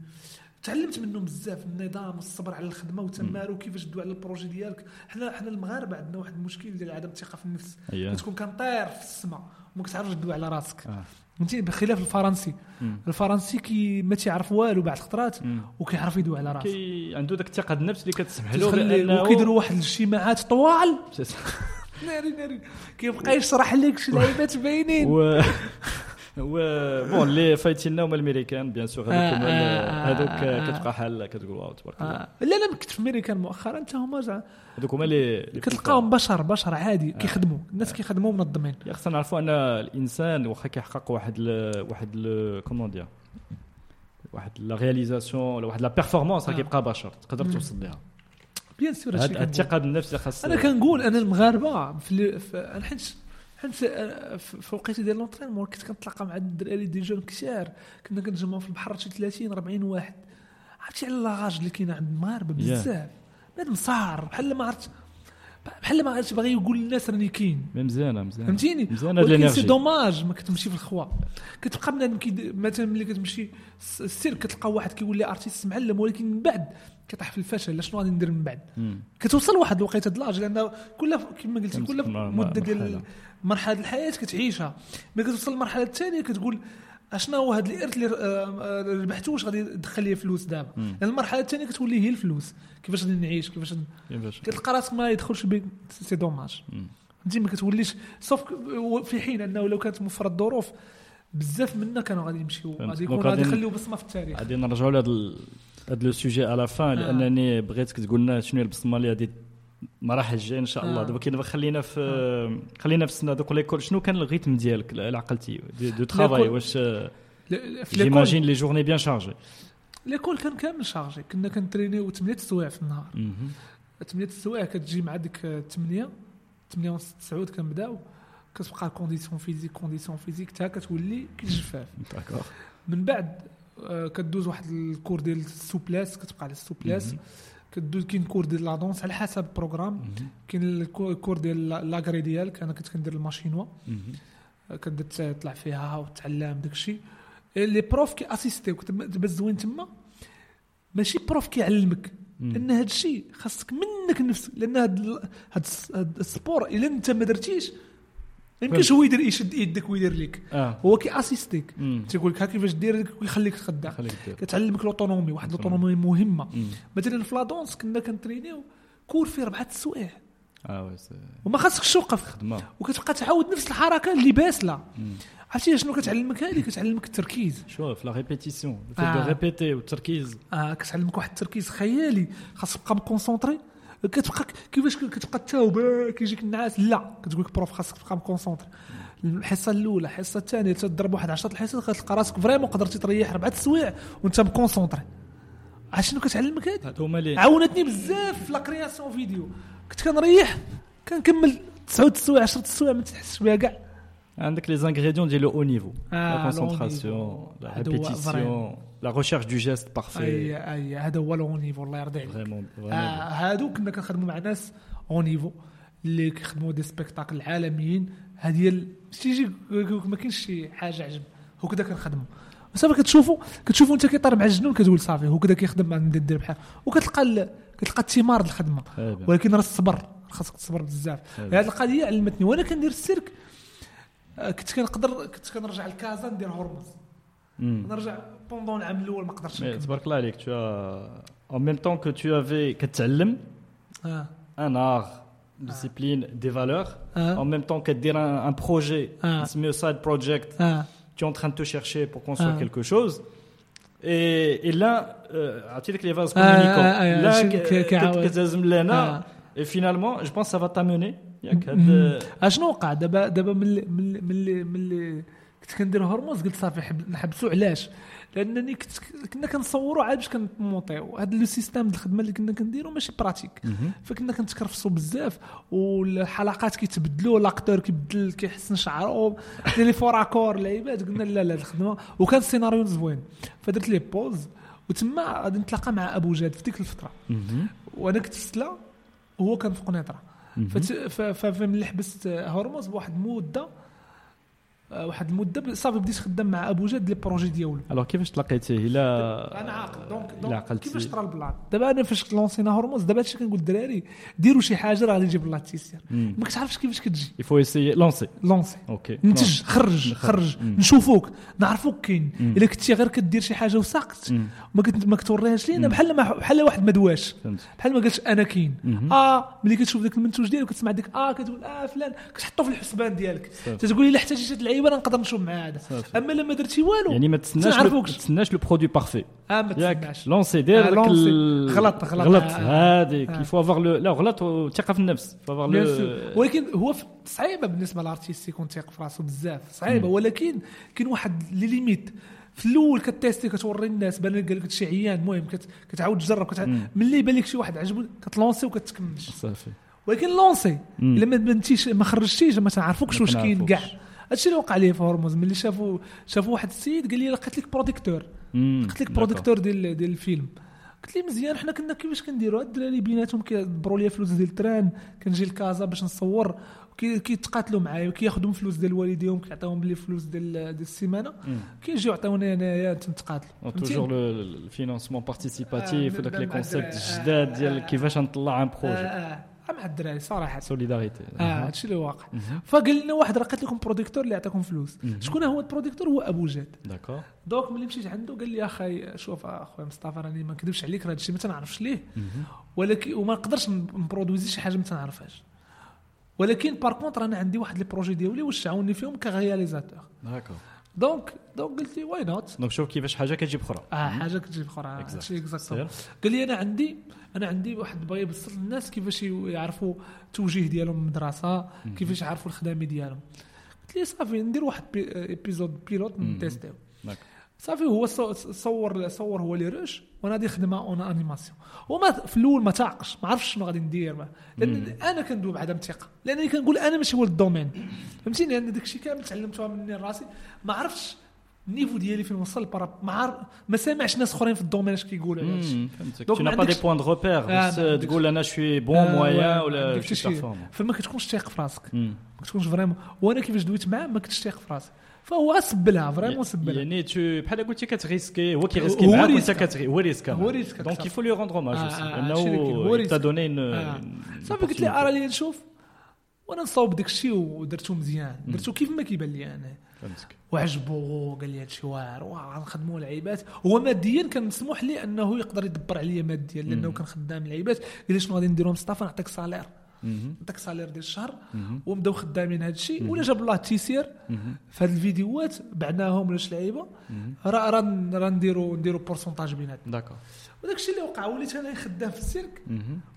تعلمت منه بزاف النظام والصبر على الخدمة وتمارو كيفاش تدوي على ال projet ديالك حنا حنا المغاربة عندنا واحد المشكل ديال عدم الثقة في النفس أييه. كتكون كنطير في السماء وما كتعرفش تدوي على راسك آه. فهمتي بخلاف الفرنسي مم. الفرنسي كي ما تيعرف والو بعض الخطرات مم. وكيعرف يدوي على راسه عنده داك الثقة بالنفس اللي كتسمح له وكيديروا واحد الاجتماعات طوال. <laughs> ناري ناري كيبقى يشرح لك شي لعيبات باينين <laughs> bon اللي فايتين لنا هما الامريكان bien sûr هذوك هذوك آه، آه. كتبقى حال كتقول واو تبارك الله. لا لا كنت في امريكان مؤخرا حتى هما زع- هذوك هما اللي كتلقاهم بشر بشر عادي. كيخدموا الناس كيخدموا منظمين يا خصنا نعرفوا أن الإنسان واخا كيحقق واحد. واحد. comment dire واحد la réalisation ولا واحد la performance راه. كيبقى بشر تقدر مم. توصل لها bien sûr. الثقة بالنفس خاص أنا كنقول أنا المغاربة في, حيت حيت في الوقيتة ديال l'entraînement كنت كنتلاقى مع الدراري des jeunes كثار كنا كنتجمعوا في البحر شي 30 40 واحد. عرفتي على la rage اللي كاينة عند المغاربة بزاف. بنادم صار. بحال ما عرفت بحال ما عرفتش باغي يقول للناس راني كاين. مزيانة مزيانة. فهمتيني؟ مزيانة ولكن c'est dommage ما كتمشي في الخوا. كتبقى بنادم مثلا ملي كتمشي الس- السيرك كتلقى واحد كيولي artiste معلم ولكن من بعد كيطيح في الفشل شنو غادي ندير من بعد. كتوصل واحد الوقيتة د l'âge لأن كل كما قلتي كل مدة ديال. مرحلة الحياة كتعيشها ملي كتوصل للمرحلة الثانية كتقول اشنا هو هذا الإرث اللي آه، آه، ربحته واش غادي يدخل لي فلوس دابا. لأن المرحلة الثانية كتولي هي الفلوس كيفاش غادي نعيش كيفاش كيفاش كتلقى راسك ما يدخلش بك c'est dommage. انت ما كتوليش سوف في حين أنه لو كانت موفره الظروف بزاف منا كانوا غادي يمشيو. غادي يكونوا غادي يخليو بصمة في التاريخ غادي نرجعوا لهذا هذا le sujet à la fin آه. لأنني بغيتك تقول لنا شنو هي البصمه اللي غادي المراحل الجايه إن شاء الله. آه. دابا دابا خلينا في خلينا في السنة de l'école شنو كان ال rythme ديالك اللي عقلتي؟ de, travail واش j'imagine les journées bien chargées l'école كان كامل chargé كنا كنترينيو 8 سوايع في النهار. 8 السوايع كتجي مع ديك 8 8 ونص 9 كنبداو. كتبقى condition physique condition physique حتى كتولي d'accord من بعد آه، كدوز واحد ال cours ديال ال souplesse كتبقى على ال souplesse. كدوز كاين cours ديال la danse على حسب ال programme. كاين ال cou- ال cours ديال l'a- l'agrès ديالك أنا كنت كندير ال mât chinois. آه، كنت تطلع فيها وتعلم داكشي. les profs كي اسيستيو دابا الزوين تما. ماشي prof كيعلمك. لأن هذا الشيء خاصك منك نفسك لأن هذا هاد الس- هاد ال sport إلا أنت ما درتيش يمكنش هو يدير يشد يدك ويدير لك آه. هو كي اسيستيك. تيقول لك ها كيفاش دير ويخليك تخدم. كتعلمك l'autonomie واحد. l'autonomie مهمة. مثلا في la danse كنا كنترينيو cours فيه اربعه السوايع. آه سي وما خاصكش توقف. خدمة. وكتبقى تعاود نفس الحركة اللي باسلة. عرفتي شنو كتعلمك؟ هذه كتعلمك التركيز. شوف la répétition آه. répéter والتركيز آه كتعلمك واحد التركيز خيالي. خاصك تبقى مكونسونطري. كتبقى كيفاش كتبقى تاوب؟ آه، كيجيك النعاس. لا. كتقول لك prof خاصك تبقى مكونسونطري الحصة الأولى الحصه الثانية تضرب واحد 10 الحصص كتلقى راسك vraiment قدرتي تريح اربعه السوايع وأنت مكونسونطري عرفت شنو كتعلمك اللي عاونتني بزاف في la création vidéo. كنت كنريح كنكمل 9 السوايع 10 السوايع ما تحسش بها كاع. عندك les ingrédients ديال le haut niveau la concentration niveau. la répétition la recherche du geste parfait et اي هذا هو le niveau الله يرضي عليك. vraiment هادو كنا كنخدموا مع ناس un niveau اللي كيخدموا des spectacles عالميين هذه شي يجي ما كاينش شي حاجة عجب. هكذا كنخدموا. صافي كتشوفوا كتشوفوا أنت كيطير مع الجنون كتقول صافي هكذا كيخدم مع ندير بحال وكتلقى كتلقى الثمار الخدمة. ولكن راه الصبر. خاصك تصبر بزاف. هذه القضية علمتني. وأنا كندير السيرك آه، كنت كنقدر كنت كنرجع لكازا ندير هرمز. نرجع بوندون العام الأول ما قدرتش مي نكمل. تبارك الله عليك tu as en même temps que tu avais كتعلم آه un art discipline des valeurs en آه même temps كدير un, un projet Ah. اسمه side project آه tu es en train de te chercher pour construire Ah. quelque chose et, et là euh, عرفتي ديك لي فاز Ah, ah, كومونيكون ah, là شي- ك- ك- كعاود. كت- كتهزم لنا آه. et finalement je pense que ça va t'amener ياك مم. هاد اشنو وقع دابا دابا من اللي- من اللي- من اللي- من اللي كنت كندير هرموز قلت صافي حب- نحبسو علاش؟ لأنني كنت كنا كنصوروا عاد باش كنمونطيو. هذا le système ديال الخدمة اللي كنا كنديرو ماشي pratique. فكنا كنتكرفسوا بزاف والحلقات كيتبدلوا l'acteur كيبدل كيحسن شعره les faux raccords لعيبات قلنا لا لا الخدمة. وكان السيناريو زوين. فدرت les pauses وتما غادي نتلاقى مع أبو جاد في ديك الفترة. وأنا كنت في سلا وهو كان في قنيطرة. فملي حبست هرمز بواحد المده واحد المدة صافي بديت خدام مع أبو جاد les projets ديالو. alors كيفاش تلاقيتيه؟ الا أنا عاقل. donc donc. كيفاش طرا ال plan دابا أنا فاش لونسينا هرمز دابا هادشي كنقول للدراري ديروا شي حاجة راه غادي يجيب الله التيسير. ما كتعرفش كيفاش كتجي. il faut essayer lancer lancer OK نتج خرج. خرج. نشوفوك. نعرفوك كاين. إلا كنتي غير كدير شي حاجة وساقط. ما كنت ما كتوريهاش لينا. بحال ما بحال واحد ما دواش. بحال ما قالش أنا كاين. آه ملي كتشوف ذاك المنتوج ديالك كتسمع ديك آه كتقول آه فلان. كتحطو في الحسبان ديالك. تتقول لي حتى شي اللعيبه راه نقدر نشوف مع هذا. أما لما درتي والو يعني ما تسناش ما. تسناش لو برودوي بارفي آه ما تسمعش لونسي دير آه،. ال- غلط- غلط. غلط. هذيك. يفو افوار لا غلط وثقة في النفس. ولكن هو صعيبة بالنسبة لل artiste يكون تايق في راسو بزاف صعيبة ولكن كاين واحد les limites في الأول كت tester كتوري الناس بان قال لك شي عيان المهم كت- كتعاود تجرب. ملي يبان لك شي واحد عجبو كت lancer وكتكملش صافي ولكن lancer. إلا ما بنتيش ما خرجتيش ما تعرفوكش واش كاين كاع. هادشي اللي وقع لي في هرمز ملي شافوا شافوا واحد السيد قال لي لقيت لك producteur. قلت لك. producteur ديال ديال الفيلم قلت لي مزيان حنا كنا كيفاش كنديروا هاد الدراري بيناتهم كيدبروا لي فلوس ديال ال train كنجي لكازا باش نصور كيتقاتلوا معايا وكياخذوا فلوس ديال والديهم كيعطيوهم بلي فلوس ديال ديال السيمانة. كيجيو يعطيوني انايا نتقاتلوا toujours ال financement participatif وداك les concepts. الجداد ديال كيفاش نطلع un projet مع الدراري صراحة. solidarité. آه هادشي اللي واقع. فقال لنا واحد راه لقيت لكم بروديكتور اللي يعطيكم فلوس. شكون هو ال producteur؟ هو أبو جاد d'accord. donc ملي مشيت عنده قال لي أخي شوف أخويا مصطفى راني ما نكذبش عليك راه هادشي ما تنعرفش ليه. ولكن وما نقدرش ن produire شي حاجة ما تنعرفهاش. ولكن par contre أنا عندي واحد les projets ديالي واش عاوني فيهم ك réalisateur d'accord. donc donc قلت لي واي نوت donc شوف كيفاش حاجة كتجيب أخرى آه حاجة كتجيب أخرى. هادشي اكزاكتوم سير. قال لي أنا عندي أنا عندي واحد بغى يبسط للناس كيفاش يعرفوا التوجيه ديالهم من المدرسة كيفاش يعرفوا الخدامه ديالهم قلت لي صافي ندير واحد pilote. ن tester يو صافي هو صو- صور صور هو les rushs وأنا غادي خدمه en animation وما في الأول ما تعقش ما عرفتش شنو غادي ندير. لأن أنا كندوي بعدم الثقه لأنني كنقول أنا ماشي هو ال domaine. فهمتيني؟ لأن داك الشيء كامل تعلمته من راسي. ما عرفتش ال niveau ديالي فين وصل برا ما عارف ما سامعش ناس أخرين في ال domaine اش كيقولوا على هادشي. donc ما عندكش- آه، بس ما عندكش- تقول أنا je suis bon moyen ما ولا شي فما كتكونش تايق في راسك. ما كتكونش vraiment وأنا كيفاش دويت معاه ما كنتش تايق في راسي. فهو سبلها vraiment سبلها يعني tu بحال قلتي كت risquer هو كي risquer معاك وانت. كتري هو risqua هو risqua donc كثر. il faut lui rendre hommage آه، aussi. آه، هادشي اللي كاين. هو انه. t'as donné. صافي قلت لي ارى لي نشوف وأنا نصاوب داك الشيء ودرتو مزيان. درتو كيف ما كيبان لي أنا. فهمتك. وعجبو قال لي هادشي واعر. واه غنخدموا العيبات. هو ماديا كان مسموح لي أنه يقدر يدبر عليا ماديا لأنه كان خدام العيبات. قال لي شنو غادي نديرو مصطفى نعطيك salaire مهم. نعطيك salaire ديال الشهر. وبداو خدامين هذا الشيء ولا جاب الله التيسير. في هاد الفيديوهات بعناهم ولا شي لعيبة. راه راه راه نديرو نديرو pourcentage بيناتنا d'accord وداك الشيء اللي وقع وليت أنا خدام في ال cirque.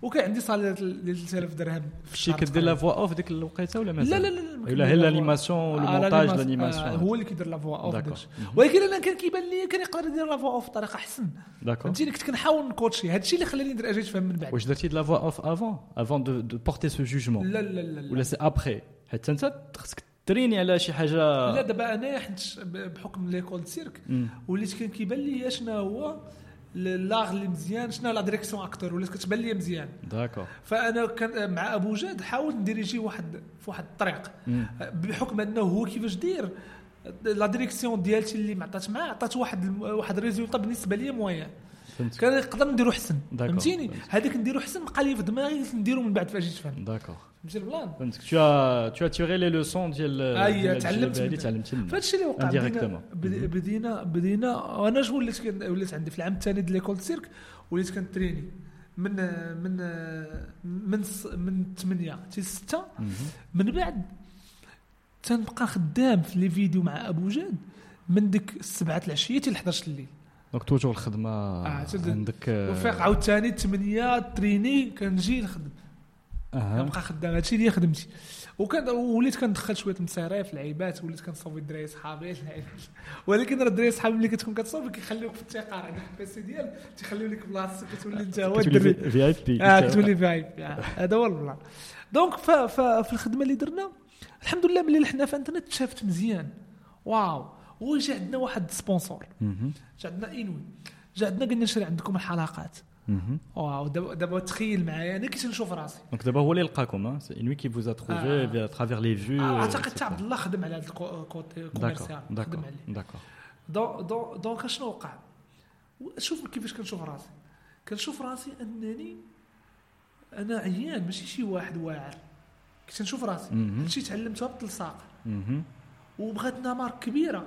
وكان عندي salaire ديال 3000 درهم. في شي الشهر كدير la voix off ديك الوقيته ولا لا مازال؟ لا لا لا ولا هي la voix. l'animation آه، وال montage l'animation. آه، هو اللي كيدير la voix off. ولكن أنا كان كيبان لي كان يقدر يدير la voix off بطريقة أحسن. d'accord. فهمتيني؟ كنت كنحاول نكوتشي هذا الشيء اللي خلاني ندير أجي تفهم من بعد. واش درتي voix off avant avant de de porter ce jugement. لا لا لا لا. ولا c'est après حتى أنت خصك t'entraîner على شي حاجة. لا دابا أنا حيت بحكم l'école cirque. وليت كان كيبان لي شنو هو l'art اللي مزيان. شنو la direction acteur ولات كتبان لي مزيان. d'accord. فأنا كان مع أبو جاد حاولت ن diriger واحد في واحد الطريق. بحكم أنه هو كيفاش دير la direction ديالتي اللي ما عطات معاه عطات واحد واحد ال résultat بالنسبة لي فهمتك كان نقدر نديرو حسن. فهمتيني؟ فهمت. هذاك نديرو حسن بقى لي في دماغي نديرو من بعد فاش جيت تفهم d'accord. فهمتي البلان فهمتك tu as tiré les leçons ديال ديال تعلمت التجربة هذه منها. فهادشي اللي وقع. بدينا بدينا بدينا وأنا جو وليت وليت عندي في العام الثاني ديال ليكول سيرك وليت كنتريني. من من من من 8 حتى 6 مهم. من بعد تنبقى خدام في لي فيديو مع أبو جاد من ديك السبعة العشية حتى ل 11 الليل. دونك توجور الخدمة آه، عندك آه، وفيق عاوتاني 8 تريني كنجي نخدم. أها. كنبقى خدام. هادشي اللي خدمتي. وكان وليت كندخل شوية المصاريف لعيبات وليت كنصوفي الدراري صحابي. ولكن راه الدراري صحابي ملي كتكون كتصوفي كيخليوك في التقار عندك البيسي ديال تيخليو لك بلاصتك كتولي انت هو الدري في اي بي آه كتولي في اي بي آه، هذا هو البلان. دونك في الخدمة اللي درنا الحمد لله ملي لحنا في انترنت شافت مزيان. واو. وجا عندنا واحد سبونسور. جا عندنا إنوي جا عندنا قلنا نشري عندكم الحلقات. واو دابا دابا تخيل معايا أنا كي تنشوف راسي Donc d'abord, هو اللي لقاكم trouvé Ah. à travers les vues. آه، euh, أعتقد. حتى عبد الله خدم على هذا ال côté commercial خدم عليه don- donc شنو وقع شوف كيفاش كنشوف راسي كنشوف راسي أنني أنا عيان ماشي شي واحد واعر كنت نشوف راسي. هادشي تعلمتها بالتلصاق Mhm. وبغاتنا marque كبيرة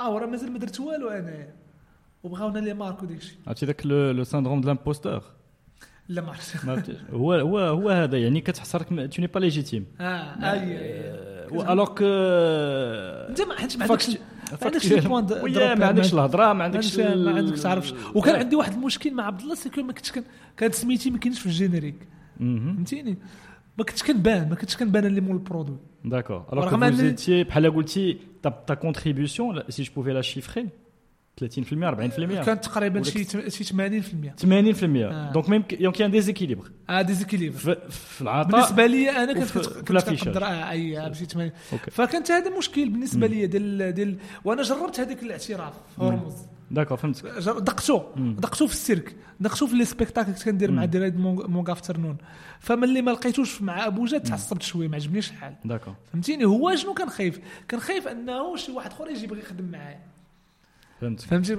آه وراه مازال ما درت والو انايا وبغاونا les marques وداكشي عرفتي ذاك le syndrome de l'imposteur? لا ما عرفتش. هو هو هو هذا يعني كتحسرك tu n'es pas légitime. آه اي que انت ما ما عندكش ما عندكش les points د- ويا droit ما عندكش الهضره ما عندكش ما عندكش تعرفش وكان. عندي واحد المشكل مع عبد الله سيكو ما كنتش كان كانت سميتي ما كاينش في ال générique. فهمتيني ما كنتش كنبان ما كنتش كنبان اللي مول ال produit رغم vous أنني- étiez, بحال قلتي, contribution, là, si je pouvais la chiffrer, 30%, 40%. كانت تقريبا شي تم- شي 80% 80%. آه. Donc même donc il y a un déséquilibre. آه déséquilibre في, العطاء بالنسبة لي أنا كنت. كنقدر آه أي بشي 80 OK فكانت هذا مشكل بالنسبة لي ديال ديال وأنا جربت هذاك الاعتراف في هرمز d'accord فهمتك. دقتو. دقتو في السيرك دقتو في les spectacles كنت كندير مع. دراري مونغ افترنون فملي ما لقيتوش مع ابو جاد تعصبت شوية ما عجبنيش الحال D'accord. فهمتيني هو شنو كان خايف كان خايف انه شي واحد اخر يجي يبغي يخدم معايا فهمتك. فهمتي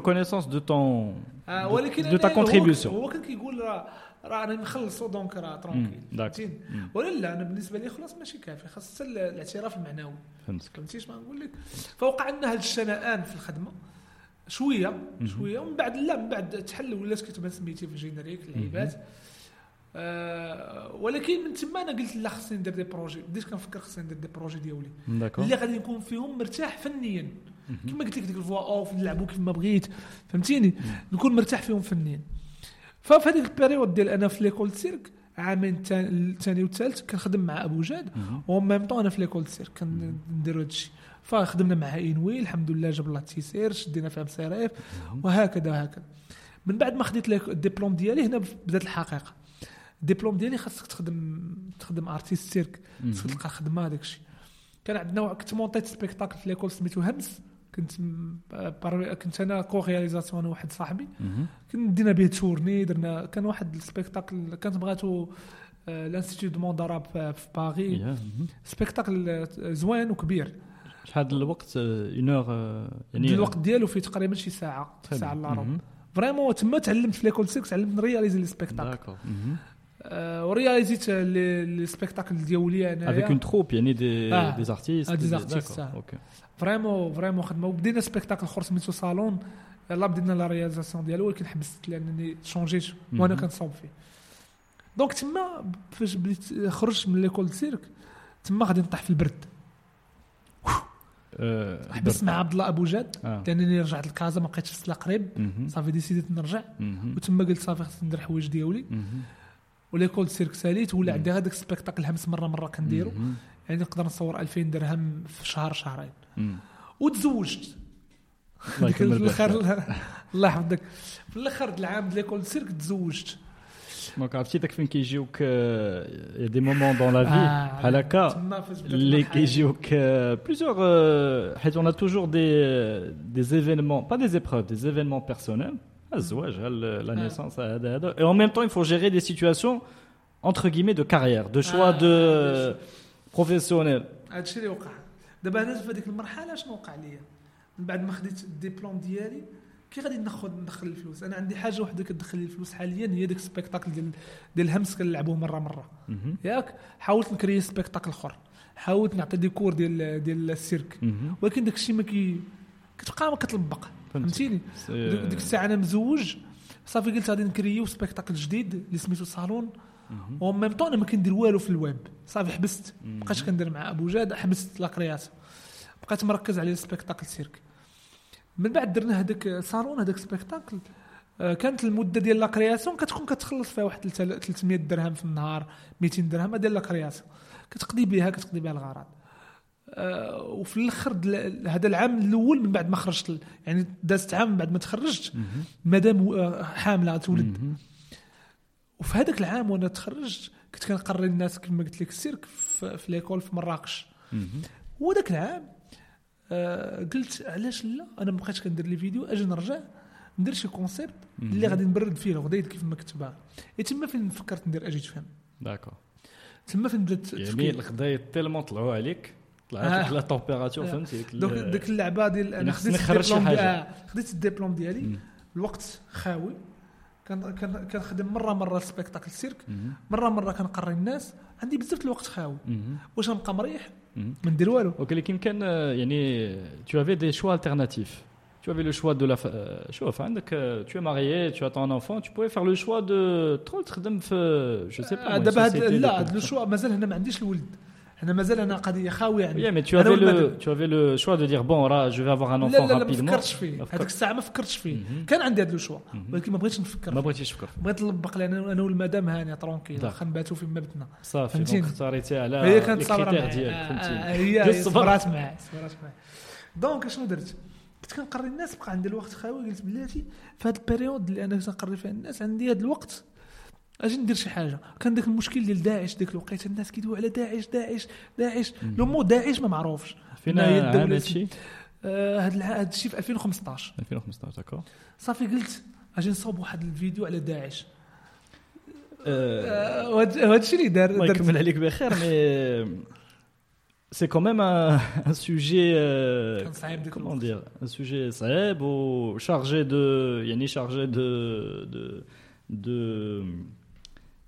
reconnaissance de ton آه de- ولكن de ta أنا- هو- كان كيقول راه راه أنا مخلصو donc راه tranquille. فهمتيني. ولا لا أنا بالنسبة لي خلاص ماشي كافي خاص حتى الاعتراف المعنوي فهمتك. فهمتيش ما نقول لك فوقع لنا هذا الشنآن في الخدمه شوية شوية. ومن بعد لا من بعد تحل ولات كتبان سميتي في ال générique اللعيبات. آه ولكن من تما أنا قلت لا خصني ندير des projets. بديت كنفكر خصني ندير des projets ديالي. اللي غادي نكون فيهم مرتاح فنيا. كما قلت لك ديك la fois où نلعبوا كيف ما بغيت فهمتيني؟ نكون مرتاح فيهم فنيا. ففي هذيك ال période ديال أنا في l'école cirque عامين الثاني والثالث كنخدم مع أبو جاد. و même même temps أنا في l'école cirque كنديروا هذا الشيء فخدمنا مع انوي الحمد لله جاب الله التيسير شدينا فيها مصاريف وهكذا وهكذا. من بعد ما خديت الدبلوم ديالي هنا بدات الحقيقة. الدبلوم ديالي خاصك تخدم تخدم artiste cirque خاصك تلقى خدمة هذاك الشيء. كان عندنا كنت مونطيت spectacle في l'école سميتو همس كنت كنت أنا co-réalisation أنا واحد صاحبي. Mhm. كنا دينا به tournée درنا كان واحد ال spectacle كانت بغاتو ال institut du monde في Paris. spectacle آه، زوين وكبير. شحال الوقت une heure يعني الوقت ديالو فيه تقريبا شي ساعة ساعة. إلا ربع. vraiment تما تعلمت في l'école cirque تعلمت نرياليزي les spectacles. آه، ورياليزيت les spectacles ديالي Avec أنا une troupe يعني. Ah, des des- artistes, D'accord. ah. Ok. vraiment vraiment خدمة وبدينا spectacle آخر سميتو صالون يلا بدينا la réalisation ديالو ولكن حبست لأنني شونجيت وأنا مهم. كنصاوب فيه donc تما فاش بديت خرجت من l'école cirque تما غادي نطيح في البرد Euh, حبست مع عبد الله أبو جاد آه. لانني رجعت لكازا ما بقيتش في قريب. صافي ديسيديت نرجع. وتما قلت صافي خصني ندير الحوايج ديالي. و l'école cirque ساليت ولا. عندي هذاك ال spectacle همس مرة مرة كنديرو. يعني نقدر نصور 2000 درهم في شهر شهرين. وتزوجت الله <laughs> يكمل بالخير. الله يحفظك في الأخر العام ديال l'école cirque تزوجت donc عرفتي داك فين كيجيوك il y a des moments dans la vie آه، بحال هكا تما فاش بدات اللي المرحلة. كيجيوك plusieurs حيت on a toujours des des événements pas des épreuves des événements personnels. الزواج ها la naissance هذا هذا et en même temps il faut gérer des situations entre guillemets de carrière de choix Ah, de bien professionnel هذا الشيء اللي وقع دابا أنا في هذيك المرحله شنو وقع ليا من بعد ما خديت الدبلوم ديالي كي غادي ناخذ ندخل الفلوس؟ أنا عندي حاجة وحدة كتدخل لي الفلوس حاليا هي داك ال spectacle ديال ديال الهمس كنلعبوه مرة مرة. ياك؟ حاولت نكري spectacle أخر. حاولت نعطي des cours ديال ديال ال cirque. ولكن داك الشيء ما كي كتبقى ما كتلبق. فهمتيني؟ ديك الساعة أنا مزوج. صافي قلت غادي نكريو spectacle جديد اللي سميتو صالون. و même temps أنا ما كندير والو في الويب. صافي حبست. بقيت كندير مع أبو جاد حبست la création بقيت مركز على ال spectacle cirque. من بعد درنا هذاك صالون هذاك spectacle آه، كانت المدة ديال la création كتكون كتخلص فيها واحد 300 درهم في النهار 200 درهم ديال la création كتقضي بها كتقضي بها الغرض آه، وفي الآخر هذا العام الأول من بعد ما خرجت يعني دازت عام من بعد ما تخرجت. مدام آه، حاملة تولد. وفي هذاك العام وأنا تخرجت كنت كنقري الناس كما قلت لك ال cirque في, l'école في مراكش. وذاك العام آه قلت علاش لا أنا ما بقيتش كندير les vidéos أجي نرجع ندير شي concept. اللي غادي نبرد فيه الغدايد كيف ما كتبها إي تما فين فكرت ندير أجي تفهم d'accord تما فين بدأت يعني. الغدايد tellement طلعوا عليك طلعت آه. لك la température آه. فهمتي دوك ديك اللعبة ديال أنا خديت الدبلوم خديت الدبلوم ديالي. الوقت خاوي كان كان كنخدم مرة مرة spectacle cirque. مرة مرة كنقري الناس عندي بزاف الوقت خاوي. واش غنبقى مريح ندير والو ولكن كان آه، يعني tu avais des choix alternatifs tu avais le choix de la fa- euh, شوف عندك آه، tu es marié tu as ton enfant tu pouvais faire le choix de تدخل تخدم في je sais pas آه، moi, دابا une هاد société de لا هاد production. الشوا مازال هنا ما عنديش الولد أنا مازال أنا قضيه خاوية عندي Oui, mais tu avais, le, tu avais le choix de dire bon, là, je vais avoir un enfant لا لا ما rapidement. فكرتش فيه هذيك الساعة ما فكرتش فيه. كان عندي هذا ال choix مهم. ولكن ما بغيتش نفكر ما. بغيتيش تفكر بغيت نطبق لنا أنا والمدام هانيه tranquille داك. واخا نباتوا فيما بتنا صافي. donc اختاريتي على هي كانت صابره ديالك آه، فهمتي هي. صبرات معايا صبرات معايا donc اشنو درت كنت كنقري الناس بقى عندي الوقت خاوي قلت بلاتي في هذا ال période اللي أنا كنت نقري فيها الناس عندي هذا الوقت أجي ندير شي حاجة. كان داك المشكل ديال داعش ديك الوقيته الناس كيدويو على داعش داعش داعش. le mot داعش ما معروفش. فينا هي عام الدولة هادشي آه، هاد الشيء في 2015 2015 d'accord. صافي قلت أجي نصاوب واحد الفيديو على داعش. الله آه، وهاد وهاد الشيء اللي دار درت يكمل عليك بخير <laughs> mais c'est كان صعيب ديك comment الوقت. dire un sujet صعيب و chargé de يعني chargé de de de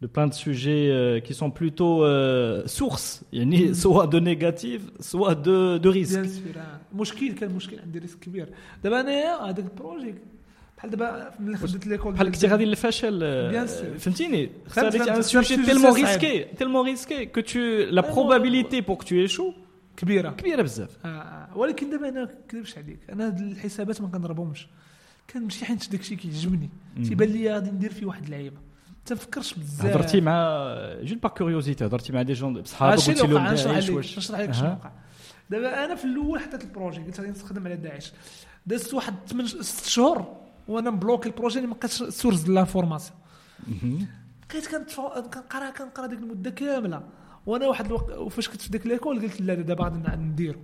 de plein de sujets euh, qui sont plutôt euh, sources. يعني soit de négatif soit de de risque bien sûr آه. مشكل كان مشكل عندي risque كبير دابا انايا هذاك ال projet بحال دابا ملي خديت l'école بحال كنتي غادي للفشل Bien آه، sûr. فهمتيني فهمت- c'est un فهمت- sujet فهمت tellement ال sujet risqué tellement risqué que tu la أيوة. probabilité pour que tu échoues كبيره كبيره بزاف آه، آه. ولكن دابا أنا كذبش عليك أنا هاد الحسابات ما كنضربهمش كنمشي حيت داك الشيء كيعجبني مم. تيبان لي غادي ندير فيه واحد اللعيبه تنفكرش بزاف. هضرتي مع جون باغ كيوريوزيتي هضرتي مع دي جون بصحابك قلتي اللي لهم وقع نشرح داعش لك واش؟ نشرح لك شنو. وقع. دابا أنا في الأول حطيت البروجي قلت غادي نستخدم على داعش. دازت واحد 8 6 شهور وأنا مبلوكي البروجي اللي ما بقيتش سورس ديال لافورماسيون. بقيت كنقرا كنقرا ديك المدة كاملة. وأنا واحد الوقت وفاش كنت في ديك l'école قلت لا دابا غادي نديرو.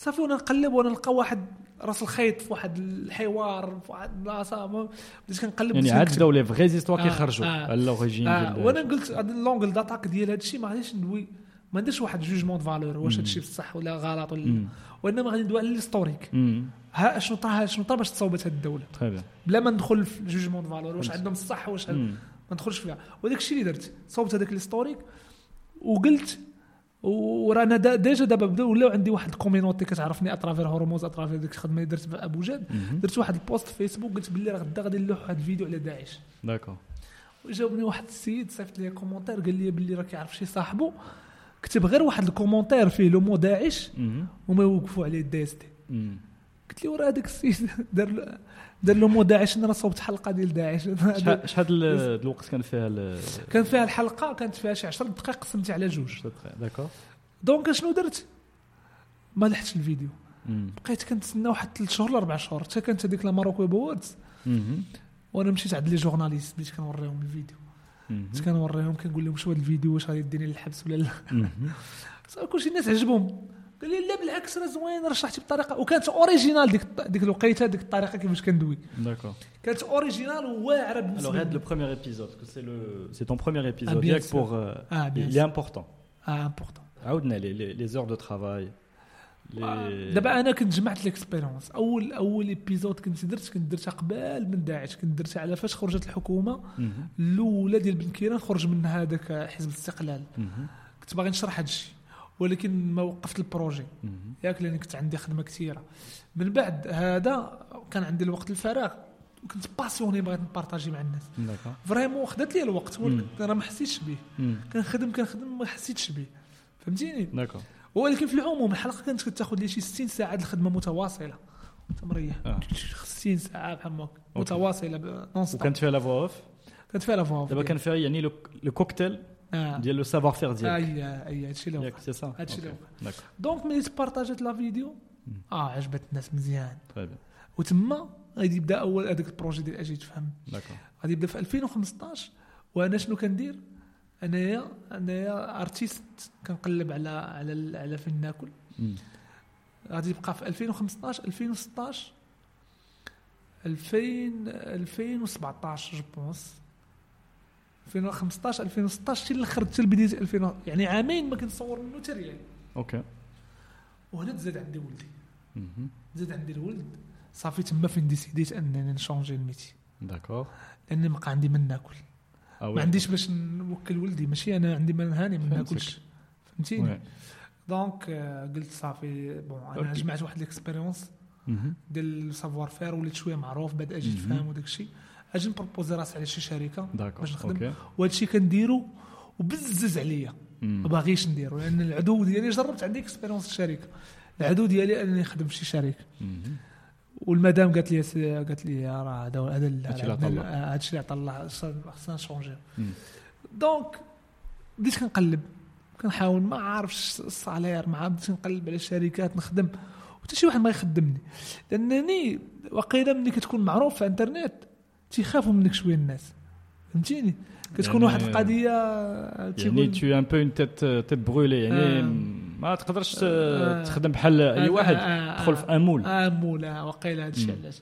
صافي وأنا نقلب وأنا نلقى واحد راس الخيط في واحد الحوار في واحد البلاصه بديت كنقلب يعني عاد. بداو les vraies histoires آه، كيخرجوا آه. على l'origine آه وأنا قلت هذا ال angle d'attaque ديال هذا الشيء ما غاديش ندوي ما نديرش واحد jugement de valeur واش هذا الشيء بصح ولا غلط ولا. وإنما غادي ندوي على ال historique. ها شنو طرا شنو طرا باش تصاوبت هذه الدولة بلا ما ندخل في jugement de valeur واش. عندهم الصح واش. ما ندخلش فيها وداك الشيء اللي درت صوبت هذاك ال historique وقلت ورانا déjà دابا بداو ولاو عندي واحد ال communauté كتعرفني à travers هرموز à travers ديك الخدمة اللي درت في أبو جاد. درت واحد ال post في فيسبوك قلت باللي راه غدا غادي نلوح واحد الفيديو على داعش d'accord جاوبني واحد السيد صيفط لي commentaire قال لي باللي راه كيعرف شي صاحبو كتب غير واحد ال commentaire فيه le mot داعش. وما يوقفوا عليه ال DST. قلت له وراه هذاك السيد <laughs> دار دار le mot داعش أنا صوبت حلقة ديال داعش. شحال شحال ال- الوقت كان فيها كان فيها الحلقة كانت فيها شي 10 دقائق قسمتي على جوج. d'accord donc شنو درت؟ ما لحتش الفيديو. مم. بقيت كنتسنى واحد 3 شهور ل 4 شهور. حتى كانت هذيك la Maroc Web Awards. وأنا مشيت عند les journalistes بديت كنوريهم الفيديو. بديت كنوريهم كنقول لهم شو هذا الفيديو واش غادي يديني للحبس ولا لا. <laughs> كلشي الناس عجبهم. قال لي لا بالعكس راه زوين راه شرحتي بطريقة وكانت originale ديك ديك الوقيتة ديك الطريقة كيفاش كندوي d'accord كانت originale وواعرة بالنسبة Alors, regarde لي le premier épisode, parce que c'est le, c'est ton premier épisode. Ah, pour, euh, Ah, bien il sûr. est important. آه important عاودنا les heures de travail. Les... دابا أنا كنت جمعت l'expérience اول أول épisode كنت درت كنت درتها قبل من داعش كنت درتها على فاش خرجت الحكومة. الأولى ديال بن كيران خرج من هذاك حزب الاستقلال. كنت باغي نشرح هذا الشيء ولكن ما وقفت ال projet. ياك لأن كنت عندي خدمة كثيرة. من بعد هذا كان عندي الوقت الفراغ. وكنت passionné بغيت نبارطاجي مع الناس. vraiment خدات لي الوقت ولكن راه ما حسيتش به. كنخدم كنخدم ما حسيتش به فهمتيني. ولكن في العموم الحلقة كانت كتاخذ لي شي 60 ساعة الخدمة متواصلة. انت مريح. آه. 60 ساعة بحال هكا. متواصلة non-stop وكانت فيها la voix off كانت فيها la voix دابا كان فيها يعني le cocktail ديال le savoir-faire ديالك اي اي هادشي اللي وقع ياك سي سا هادشي اللي وقع donc ملي تبارطاجيت la vidéo آه عجبت الناس مزيان وتما غادي يبدا اول هذاك ال projet ديال أجي تفهم غادي يبدا في 2015 وأنا شنو كندير انايا انايا artiste كنقلب على على على فين ناكل. غادي يبقى في 2015 2016 2000 2017 je pense 2015 2016 شي اللي خرجت حتى لبدايه 2000 يعني عامين ما كنصور منه حتى ريال OK وهنا تزاد عندي ولدي مهم. زاد عندي الولد صافي تما فين ديسيديت أنني نشونجي ال métier d'accord لأن ما بقى عندي ما ناكل آه ما. عنديش باش نوكل ولدي ماشي أنا عندي ما نهاني ما. ناكلش فهمتيني. donc آه، قلت صافي bon أنا. جمعت واحد ال expérience مهم. ديال ال savoir-faire وليت شوية معروف بعد أجي. نفهم وداك الشيء أجي نبروبوزي راسي على شي شركة باش نخدم. وهذا الشيء كنديرو وبزز عليا. ما باغيش نديرو لأن العدو ديالي جربت عندي expérience في الشركة. العدو ديالي أنني نخدم في شي شركة. والمدام قالت لي قالت لي راه هذا هذا ال- هادشي اللي الله خصنا نشونجي. donc بديت كنقلب. كنحاول ما عارفش ال salaire ما بديت نقلب على الشركات نخدم. وحتى شي واحد ما يخدمني. لأنني وقيلا ملي كتكون معروف في الإنترنت تيخافوا منك شوية الناس. فهمتيني؟ كتكون يعني- واحد القضية يعني تو ان بو اون تيت تيت برولي يعني آه. ما تقدرش آه. تخدم بحال أي آه، واحد آه، تدخل في ان مول آه. مولا وقيلا هذا الشيء. علاش.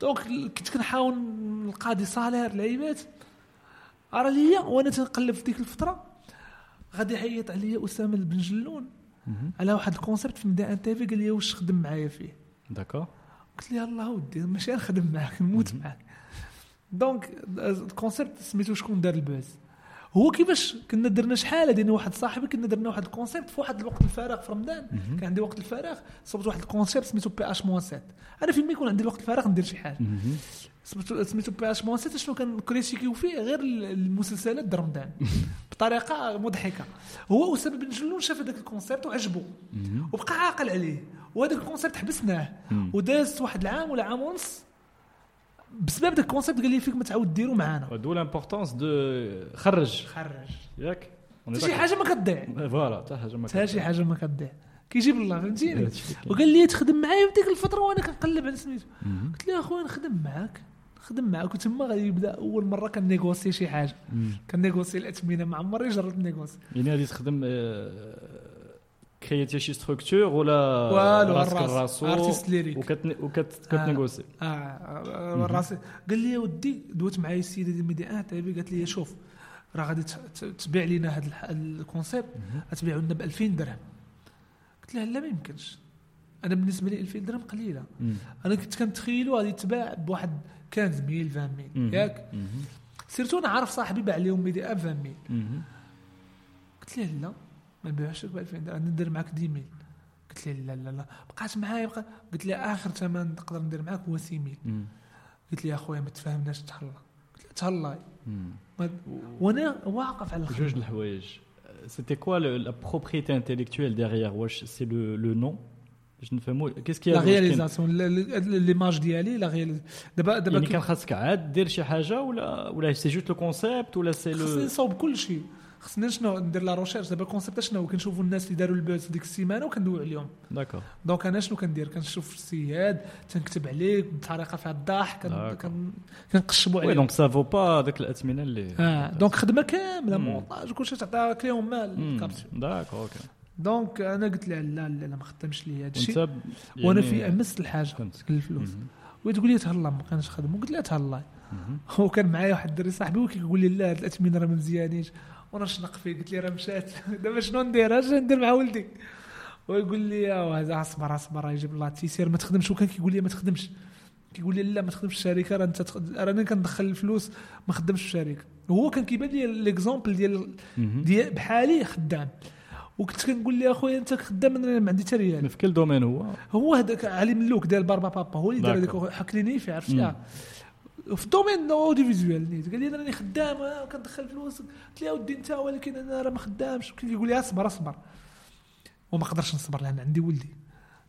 دونك كنت كنحاول نلقى دي صالير لعيبات. ارى ليا وأنا تنقلب في ديك الفترة غادي يعيط عليا أسامة بن جلون. على واحد الكونسيبت في ميدان تي في قال لي واش خدم معايا فيه. d'accord. قلت له الله ودي ماشي نخدم معاك نموت. معاك. donc ال concept سميتو شكون دار ال buzz هو كيفاش كنا درنا شحال؟ أنا واحد صاحبي كنا درنا واحد ال concept في واحد الوقت الفراغ في رمضان. كان عندي وقت الفراغ صوبت واحد ال concept سميتو pH moins 7 أنا فين ما يكون عندي الوقت الفراغ ندير شي حاجة. سميتو سميتو pH moins 7 شنو كان كريتيكيو فيه غير المسلسلات د رمضان. بطريقة مضحكة. هو اسامه بن جلون شاف هذاك ال concept وعجبو. وبقى عاقل عليه. وهذاك ال concept حبسناه. وداز واحد العام ولا عام ونص بسبب ذاك ال concept قال لي فيك ما تعاود ديرو معانا. D'où l'importance de خرج. خرج. ياك؟ حتى شي حاجة ما كتضيع voilà حتى حاجة ما حتى شي حاجة ما كتضيع كيجيب الله فهمتيني. وقال لي تخدم معايا في ديك الفترة وأنا كنقلب على سميتو. قلت له أخويا نخدم معاك. نخدم معاك. وتما غادي يبدأ أول مرة كن négocier شي حاجة. كن négocier الاثمنه ما عمري جربت négocier يعني غادي تخدم créer تي شي structure ولا والو راسك الراس راسو artiste lyrique وكت وكت آه. كت négocier آه آه، راسي قال لي ودي دوت معايا السيده ديال ميدي آه تايبي قالت لي شوف راه غادي تبيع لينا هذا ال concept غتبيعوا لنا ب 2000 درهم قلت لها لا ما يمكنش أنا بالنسبة لي 2000 درهم قليله مم. أنا كنت كنتخيلوا غادي تباع بواحد 15000 20000 مم. ياك مهم. surtout أنا عارف صاحبي باع لهم ميدي اب 20000 مهم. قلت له لا ما نبيعش ب 2000 درهم. ندير معاك 10000 قلت له لا لا لا. بقات معايا بقى قلت له آخر ثمن نقدر ندير معاك هو 6000 مم. قلت لي يا أخويا ما تفاهمناش تهلا قلت له تهلا وأنا واقف على الخير جوج الحوايج. c'était quoi la propriété intellectuelle derrière واش c'est le nom باش نفهموا qu'est-ce qui la réalisation l'image ديالي la réal دابا دابا يعني كان خاصك عاد دير شي حاجة ولا ولا c'est juste le concept ولا c'est le نصاوب كل شيء. خصني شنو ندير la recherche دابا ال concept شنو؟ كنشوفوا الناس اللي داروا ال buzz ديك السيمانة وكندوي عليهم. D'accord. Donc أنا شنو كندير؟ كنشوف السياد تنكتب عليه بطريقة فيها الضحك كنقشبوا عليه. donc سافو با داك الأثمنة اللي آه donc خدمة كاملة. مونتاج كلشي تعطيها كليهم مال d'accord OK. Donc أنا قلت لها لا لا لا ما خدامش لي هذا الشيء وأنا يعني- في أمس الحاجة الفلوس. وتقول لي تهلا ما كانش خدم وقلت لها تهلا. مهم. هو <laughs> كان معايا واحد الدري صاحبي وكيقول لي لا هاد الأثمنة راه ما مزيانينش. وأنا نشنق فيه قلت لي راه مشات. <laughs> دابا شنو ندير؟ اش ندير مع ولدي؟ ويقول لي يا هذا اصبر اصبر يجيب الله التيسير ما تخدمش. وكان كيقول لي ما تخدمش. كيقول لي لا ما تخدمش في الشركة راه انت تخ- راني كندخل الفلوس ما خدمش في الشركة. وهو كان كيبان لي l'exemple ديال. ديال بحالي خدام. وكنت كنقول لي أخويا انت خدام أنا ما عندي حتى ريال. في كل domaine هو. هو هذاك علي ملوك ديال باربا بابا. هو اللي دار. هذيك حكليني في عرفت؟ مم. فيها في ال domaine audiovisuel نيت. قال لي أنا راني خدام آه، كندخل فلوس قلت له ودي أنت ولكن أنا راه ما خدامش. كيقول لي أصبر أصبر. وما قدرش نصبر لأن عندي ولدي.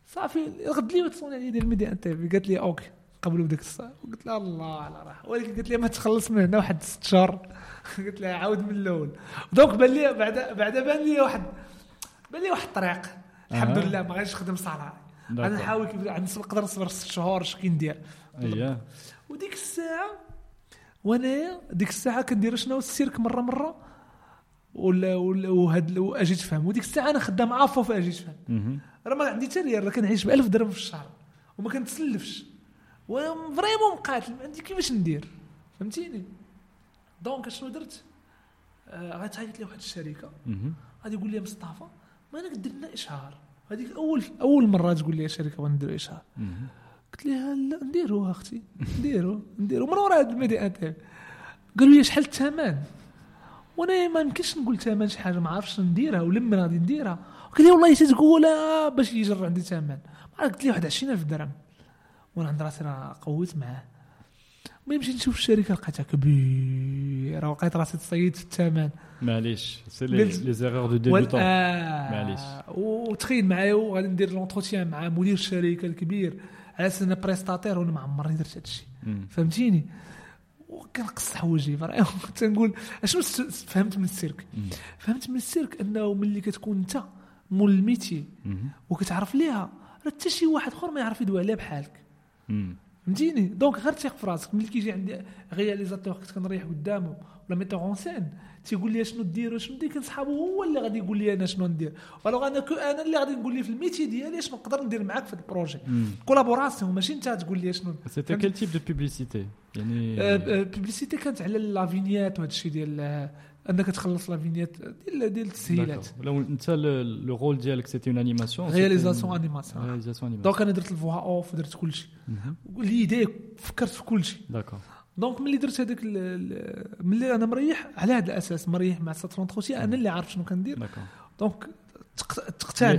صافي غد لي وتصون عليا ديال الميديا انترفيو قالت لي OK قبلوا بداك الساعة قلت لها الله على راحه ولكن قالت لي ما تخلص من هنا واحد ست شهور <laughs> قلت لها عاود من الأول. Donc بان لي بعد بعد بان لي واحد بان لي واحد الطريق الحمد. لله ما غاديش نخدم salarié. أنا نحاول نقدر نصبر ست شهور اش كي ندير اييه وديك الساعة وأنا ديك الساعة كندير شنو؟ السيرك مرة مرة ولا ولا وهاد وأجي تفهم. وديك الساعة أنا خدام عافو في أجي تفهم. راه ما عندي حتى ريال راه كنعيش ب 1000 درهم في الشهر وما كنتسلفش. وأنا vraiment مقاتل ما عندي كيفاش ندير؟ فهمتيني؟ Donc شنو درت؟ آه غتعيط لي واحد الشركة. غادي يقول لي مصطفى ما انا لنا إشهار. هذيك اول أول مرة تقول لي الشركة بغا نديرو إشهار. قلت لها لا نديرو أختي نديرو نديرو من ورا هاد الميديا انتيف قالوا لي شحال الثمن؟ وأنا ما يمكنش نقول ثمن شي حاجة ما عرفتش نديرها ولما غادي نديرها. قال لي والله تقولها باش يجر عندي ثمن. قلت لي واحد 20000 درهم. وأنا عند راسي راه قويت معاه. ما يمشي نشوف الشركة لقيتها كبيرة ولقيت راسي تصيد في الثمن. معليش c'est les erreurs de آه. معليش. وتخيل معايا وغادي ندير l'entretien مع مدير الشركة الكبير. على أساس أنا prestataire وأنا ما عمرني درت هذا الشيء. فهمتيني؟ وكنقص حوايجي <laughs> تنقول أشنو فهمت من السيرك؟ فهمت من السيرك أنه ملي كتكون أنت مول ال métier وكتعرف ليها راه حتى شي واحد آخر ما يعرف يدوي عليها بحالك. فهمتيني؟ Donc غير تيق في راسك ملي كيجي عندي réalisateur كنت كنريح قدامه ولا metteur en scène تيقول لي شنو دير وشنو دير كنصحابو هو اللي غادي يقول لي أنا شنو ندير. alors que أنا اللي غادي نقول لي في ال métier ديالي شنو نقدر ندير معاك في ال projet؟ Collaboration ماشي أنت تقول لي شنو. C'était quel type de publicité يعني publicité كانت على la vignette وهذا الشيء ديال آه، أنك تخلص لافينيات ديال ديال التسهيلات. لو انت لو رول ديالك سيتي اون انيماسيون رياليزاسيون انيماسيون رياليزاسيون انيماسيون دونك أنا درت الفوا اوف ودرت كل شيء ليدي فكرت في كل شيء داكور دونك ملي درت هذاك ال- ال- ملي أنا مريح على هذا الأساس مريح مع ساترون تروسي أنا اللي عارف شنو كندير دونك تق- تقتنع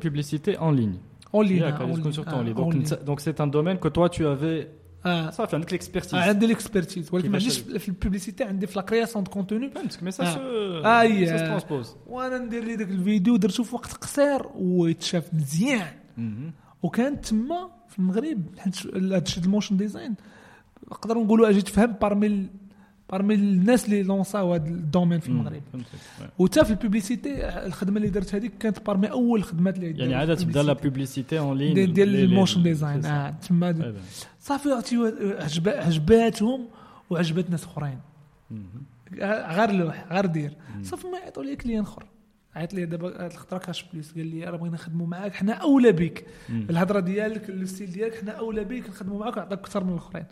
publicité en ligne. اون D'accord, اون ils لين. sont surtout en آه، ligne. أون Donc, لين. c'est- donc c'est un domaine que toi tu avais. آه. صافي عندك. آه، عندي ال expertise ولكن ما عنديش في ال publicité عندي في la création de contenu فهمتك هي. ça se transpose. وأنا ندير لي داك الفيديو درته في وقت قصير ويتشاف مزيان Mhm. وكان تما في المغرب حيت هذا الشيء ال motion design نقدروا نقولوا أجي تفهم parmi parmi الناس اللي lancé او هذا ال domaine في المغرب. وتا في ال publicité الخدمة اللي درت هذيك كانت parmi أول الخدمات اللي يعني عادة تبدا لا publicité en ligne. ديال, les- ال motion design. آه تما. صافي عجباتهم وعجبات ناس أخرين Mhm. غير لوح غير دير صافي ما يعطوا لي client آخر عيط لي دابا هاد الخطره كاش plus قال لي راه بغينا نخدموا معاك حنا أولى بك. الهضره ديالك ال style ديالك حنا أولى بك نخدموا معاك ونعطيك أكثر من الأخرين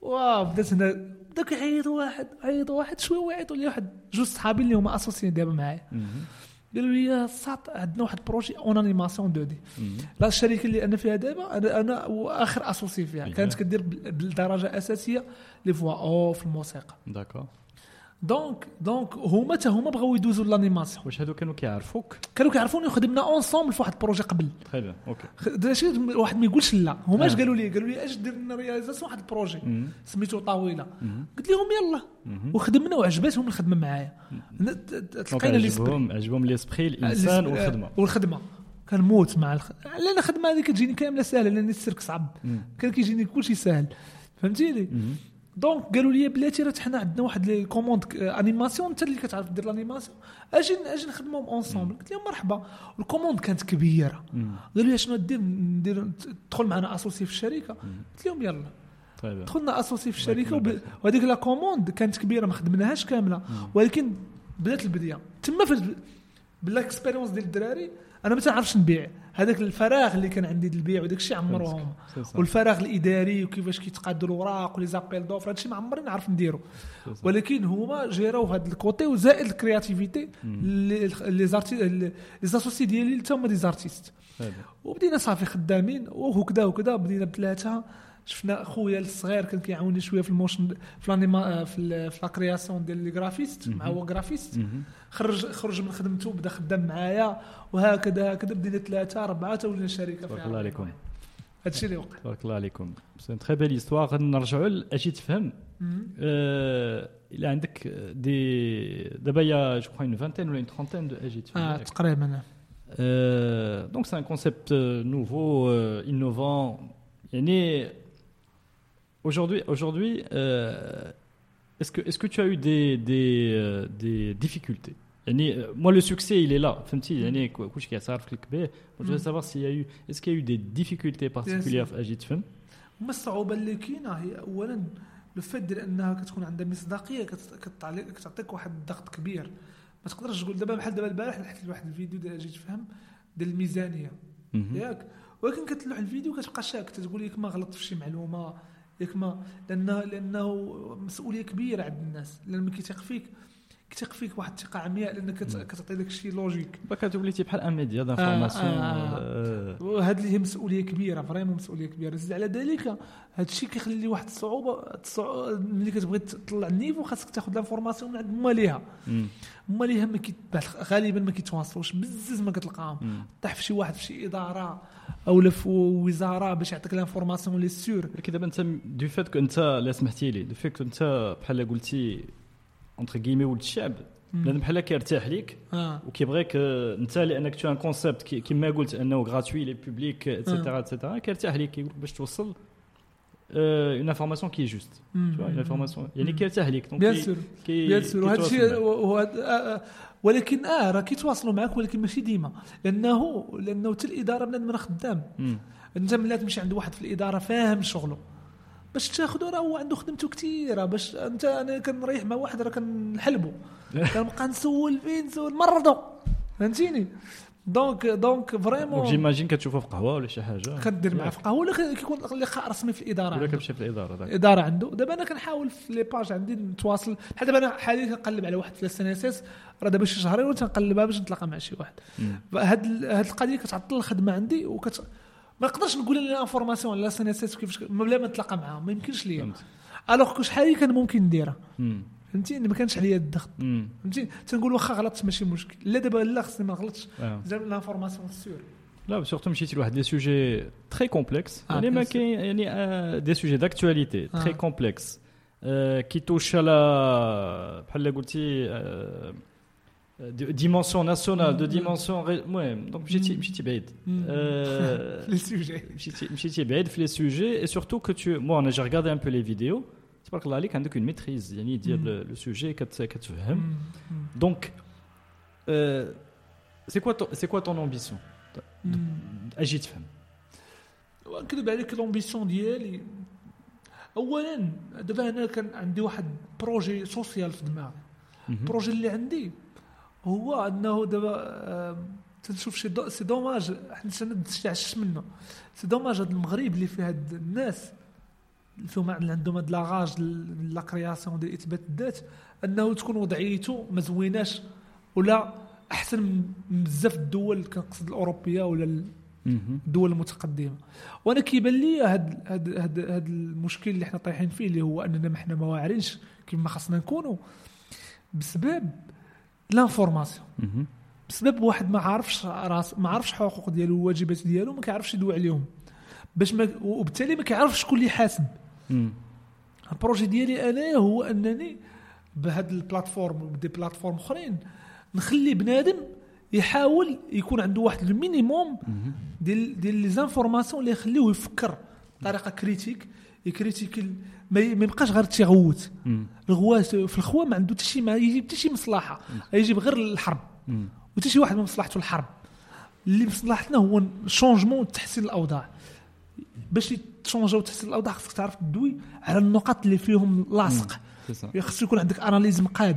واو بدات هنا بداك يعيط واحد يعيط واحد شوية ويعيطوا لي واحد جوج صحابي اللي هما associés يين دابا معايا. قالوا لي ساط عندنا واحد projet en animation 2D. لا الشركة اللي أنا فيها دابا أنا أنا وآخر associé فيها. كانت كدير بال- بالدرجه أساسية les voix off الموسيقى D'accord. donc donc هما تا هما بغاو يدوزوا l'animation واش هادو كانوا كيعرفوك؟ كانوا كيعرفوني وخدمنا ensemble في واحد ال projet قبل. خ- دا شي واحد ما يقولش لا هما اش آه. قالوا لي قالوا لي اش دير لنا réalisation واحد ال projet. سميتو طاوله Mhm. قلت لهم يلا. وخدمنا وعجباتهم الخدمة معايا تلقينا عجبهم عجبهم l'esprit الإنسان ال esprit- والخدمة. والخدمة كنموت مع الخ... لأن الخدمة هذه كتجيني كاملة سهله لأن السيرك صعب. كان كيجيني كلشي سهل فهمتيني. donc قالوا لي بلاتي راه حنا عندنا واحد les commandes animation انت اللي كتعرف دير ال animation أجي أجي نخدمهم ensemble قلت لهم مرحبا. وال commande كانت كبيرة. قالوا لي شنو دير؟ ندير تدخل معنا associé في الشركة. قلت لهم يلا. bien. دخلنا associé في الشركة وب... وهذيك la commande كانت كبيرة ما خدمناهاش كاملة. ولكن بدات البديه تما في بال expérience ديال الدراري أنا ما تنعرفش نبيع. هذاك الفراغ اللي كان عندي البيع وداك الشيء عمروهم ça. والفراغ الإداري وكيفاش كيتقادوا الاوراق و les appels d'offres هادشي ما عمرني نعرف نديرو. ولكن هما جيراو هذا ال côté وزائد ال créativité les arti- les associés ديالي اللي هما des artistes. وبدينا صافي خدامين وهكذا وكذا بدينا بثلاثه شفنا خويا الصغير كان كيعاوني شوية في ال motion في ال anima- في ال- في la création ديال les graphistes مع هو graphiste. خرج خرج من خدمته بدا خدام معايا وهكذا هكذا بدينا ثلاثة اربعه ولينا شركة فيها الله عليكم. هادشي اللي وقع. تبارك الله عليكم. c'est une très belle histoire غادي نرجعوا ل أجي تفهم. آه، إلى عندك دي دابا il y a je crois une vingtaine ولا une trentaine de أجي تفهم آه. تقريبا un concept euh, nouveau, euh, innovant. Yani, aujourd'hui, aujourd'hui, euh, est-ce que est-ce que tu as eu des des, euh, des difficultés? Yani, euh, moi le succès il est là. فهمتي يعني كلشي فيك كبير. Je voudrais savoir s'il y a eu est-ce qu'il y a eu des difficultés particulières في أجي تفهم هما الصعوبه اللي كاينة هي اولا لو فات ديال أنها كتكون عندها مصداقية كتعطيك واحد الضغط كبير. ما تقدرش تقول دابا بحال دابا البارح لحقت واحد الفيديو ديال أجي تفهم ديال الميزانية. ياك؟ ولكن كتلوح الفيديو كتبقى شاك تقول ياك ما غلطت في شي معلومة. ياك ما لأنه لأنه مسؤولية كبيرة عند الناس لأن كيثيق فيك. كيثيق فيك واحد الثقة عمياء لأنك كت- كتعطي داك الشيء logique كتوليتي بحال un média d'information. وهذه اللي هي مسؤولية كبيرة vraiment مسؤولية كبيرة. زيد على ذلك هذا الشيء كيخلي واحد الصعوبة الصعو- ملي كتبغي تطلع ال niveau خاصك تاخذ l'information من عند ماليها ماليها ما غالبا ما كيتواصلوش بزز ما كتلقاهم. طيح في شي واحد في شي إدارة أو في وزارة باش يعطيك l'information les sources ولكن دابا أنت du coup انت لا سمحتي لي du coup أنت بحال قلتي entre guillemets ولد الشعب بنادم بحال كيرتاح ليك وكيبغيك انت لانك tout un concept كيما قلت انه gratuit للي public et cetera et cetera كيرتاح ليك كيقول باش توصل une information qui juste une information يعني كيرتاح ليك donc bien sûr bien sûr وهذا الشيء ولكن آه راه كيتواصلوا معك ولكن ماشي ديما لأنه لأنه حتى الاداره بنادم راه خدام. انت ملي تمشي عند واحد في الإدارة فاهم شغله. باش تاخذه راه هو عنده خدمته كثيره باش انت أنا كنريح مع واحد راه كنحلبه <laughs> كنبقى نسول فين؟ نسول مرضو. فهمتيني؟ donc donc vraiment j'imagine كتشوفه في قهوة ولا شي حاجة؟ كدير معاه في قهوة ولا كيكون لقاء رسمي في الإدارة ولا. كتمشي في الإدارة داك. الاداره عنده. دابا أنا كنحاول في les pages عندي نتواصل. بحال دابا أنا حاليا كنقلب على واحد SS راه دابا شي شهرين وانت نقلبها باش نتلاقى مع شي واحد. هاد هاد القضية كتعطل الخدمة عندي وكت ما نقدرش نقول لنا information على CNSS كيفاش بلا ما نتلاقى معاهم ما يمكنش ليا. alors que شحال كان ممكن نديرها. مم. فهمتيني ما كانش عليا الضغط. فهمتي؟ تنقول واخا غلطت ماشي مشكل. لا دابا لا خصني ما نغلطش آه. زعما l'information sûre. لا surtout مشيتي لواحد des sujets très complexes آه، يعني ما. كاين يعني آه، des sujets d'actualité très آه. complexes qui touchent على بحال قلتي dimension nationale de مم. dimension المهم donc مشيتي مم. مشيتي بعيد مم. آه، les sujets مشيتي مشيتي بعيد في les sujets et surtout que tout mo- أنا j'ai regardé un peu les vidéos تبارك الله عليك عندك une maîtrise يعني ديال le sujet كتفهم donc c'est quoi c'est quoi ton ambition أجي تفهم نكذب عليك l'ambition ديالي اولا دابا أنا كان عندي واحد projet social في دماغي ال projet اللي عندي هو أنه دابا تنشوف شي de c'est dommage حيت أنا تشعشش منه. c'est dommage هذا المغرب اللي فيه هاد الناس اللي فيهم عندهم هاد la rage la création ديال إثبات الذات أنه تكون وضعيته ما زويناش ولا أحسن من بزاف الدول كنقصد الأوروبية ولا ال- الدول المتقدمة. وأنا كيبان لي هاد هاد هاد هاد المشكل اللي حنا طايحين فيه اللي هو أننا ما حنا ما واعرينش كيف ما خصنا نكونوا بسبب l'information بسبب واحد ما عارفش راس ما عارفش حقوق ديالو والواجبات ديالو ما كيعرفش يدوي عليهم. باش ما وبالتالي ما كيعرفش شكون اللي يحاسب ال projet ديالي أنا هو أنني بهاد ال plateforme وب des plateformes أخرين نخلي بنادم يحاول يكون عنده واحد ال minimum ديال ديال les informations اللي يخليوه يفكر بطريقة critique ي critique ما يبقاش غير تيغوت. الغواس في الخوا ما عنده حتى شي ما يجيب حتى شي مصلحة. يجيب غير الحرب. وحتى شي واحد من مصلحته الحرب. اللي مصلحتنا هو ال changement وتحسين الأوضاع. باش تشونجا وتحسين الأوضاع خصك تعرف تدوي على النقاط اللي فيهم لاصق. سا خصو يكون عندك analyse مقاد.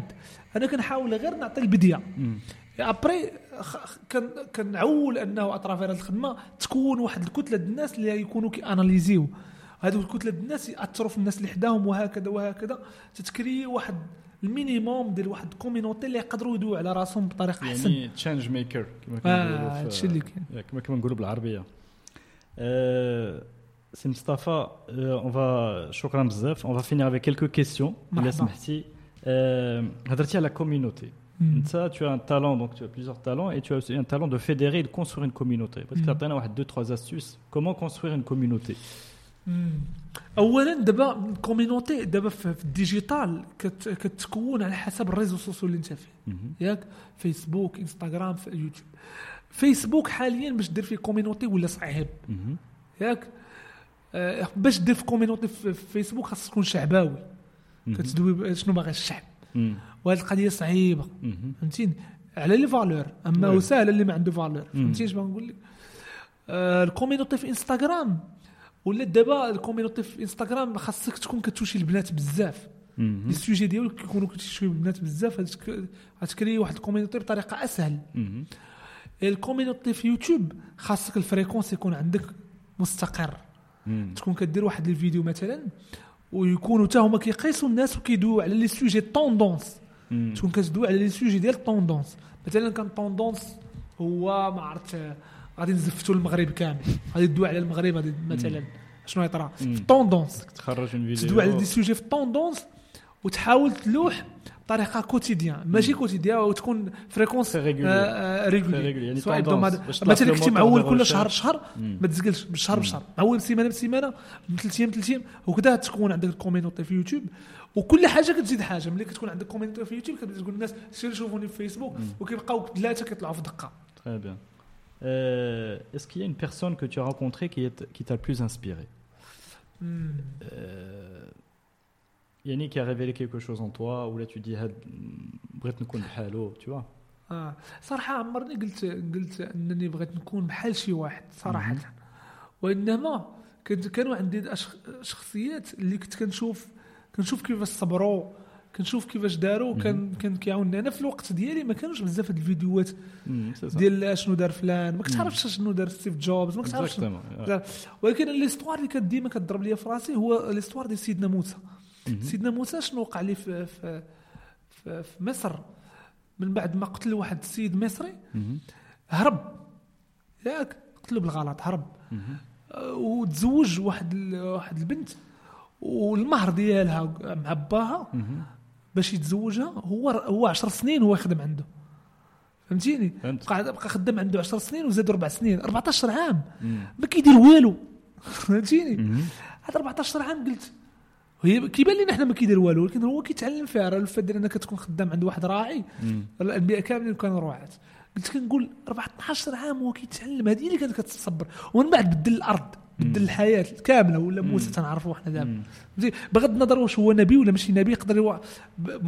أنا كنحاول غير نعطي ال idée après كنعول أنه اطراف هذه الخدمة تكون واحد الكتلة ديال الناس اللي يكونوا كياناليزيو هذو الكتله الناس يأثروا في الناس اللي حداهم وهكذا وهكذا تتكري واحد ال minimum ديال واحد ال communauté اللي يقدروا يدويو على راسهم بطريقة أحسن يعني change maker كما آه، كنقولوا هادشي اللي كاين. كما كنقولوا بالعربية آه، سي مصطفى on va شكرا بزاف on va finir avec quelques questions مرحبا. إلا سمحتي آه، هضرتي على community مم. Ça, tu as un talent, donc tu as plusieurs talents, et tu as aussi un talent de fédérer et de construire une communauté. Parce que tu as deux, trois astuces. Comment construire une communauté. اولا دابا ال communauté دابا في ال digital كت كتكون على حسب ال réseaux sociaux اللي انت فيه. ياك؟ فيسبوك انستغرام في يوتيوب فيسبوك حاليا باش دير فيه communauté ولا صعيب. ياك؟ آه باش دير في communauté في في فيسبوك خاص تكون شعباوي. كتدوي شنو باغي الشعب. وهذه القضية صعيبة. فهمتيني؟ على les valeurs. أما ساهل اللي ما عنده valeurs. مم. فهمتي اش بغيت نقول لك؟ آه ال communauté في انستغرام ولا دابا ال communauté في انستغرام خاصك تكون كتوشي البنات بزاف. les sujets ديالك كيكونوا كتوشي البنات بزاف غتك- غتكري واحد ال communauté بطريقه اسهل. ال community في يوتيوب خاصك ال fréquence يكون عندك مستقر مم. تكون كدير واحد الفيديو مثلا ويكونوا حتى هما كيقيسوا الناس وكيدويو على les sujets tendance. تكون كتدوي على les sujets ديال ال tendance مثلا كان tendance هو ما عرفت غادي نزفتوا المغرب كامل. غادي تدوي على المغرب غادي مثلا. شنو يطرا؟ في مم. ال tendance تخرج من فيديو تدوي على des sujets في ال tendance وتحاول تلوح بطريقة quotidienne ماشي quotidienne وتكون fréquence régulière. يعني سواء. باش مثلا moteur معول كل. شهر بشهر مم. ما تزقلش بالشهر بشهر. معول بسيمانه بسيمانة من ثلاث أيام ثلاث أيام. وكذا تكون عندك ال communauté في يوتيوب. وكل حاجة كتزيد حاجة. ملي كتكون عندك communauté في يوتيوب كتبدا تقول الناس سيروا شوفوني في فيسبوك وكيبقاو ثلاثة كيطلعوا في دقة. Très bien. Euh, Est-ce qu'il y a une personne que tu as rencontrée qui est- qui t'a le plus inspiré مم. Euh, Yannick qui a révélé quelque chose en toi ou là tu dis بغيت نكون بحالو tu vois آه صراحة عمرني قلت قلت انني بغيت نكون بحال شي واحد صراحة وانما كانوا عندي شخصيات اللي كنت كنشوف كنشوف كيفاش صبروا كنشوف كيفاش داروا كان كان كيعاونني أنا في الوقت ديالي ما كانوش بزاف هاد الفيديوهات. ديال شنو دار فلان ما كتعرفش شنو دار ستيف جوبز ما كتعرفش. ولكن ليستوار اللي كانت ديما كتضرب لي في راسي هو ليستوار ديال سيدنا موسى. سيدنا موسى شنو وقع ليه في في في, في مصر من بعد ما قتل واحد السيد مصري. هرب ياك قتلو بالغلط هرب. أه، وتزوج واحد واحد البنت والمهر ديالها مع باها. باش يتزوجها هو هو 10 سنين هو يخدم عنده. فهمتيني؟ فهمت. بقى بقى خدام عنده 10 سنين وزاد أربع سنين. 14 عام. <laughs> ما كيدير والو. فهمتيني. هذا 14 عام قلت. هي كيبان لنا حنا ما كيدير والو ولكن هو كيتعلم فيها. راه الفات ديال انك تكون خدام عند واحد راعي. الأنبياء كاملين كانوا رعاة. قلت كنقول 14 عام وهو كيتعلم. هذه اللي كانت كتصبر. ومن بعد بدل الأرض. بدل الحياة كاملة ولا موسى تنعرفوا حنا دابا؟ بغض النظر واش هو نبي ولا ماشي نبي يقدر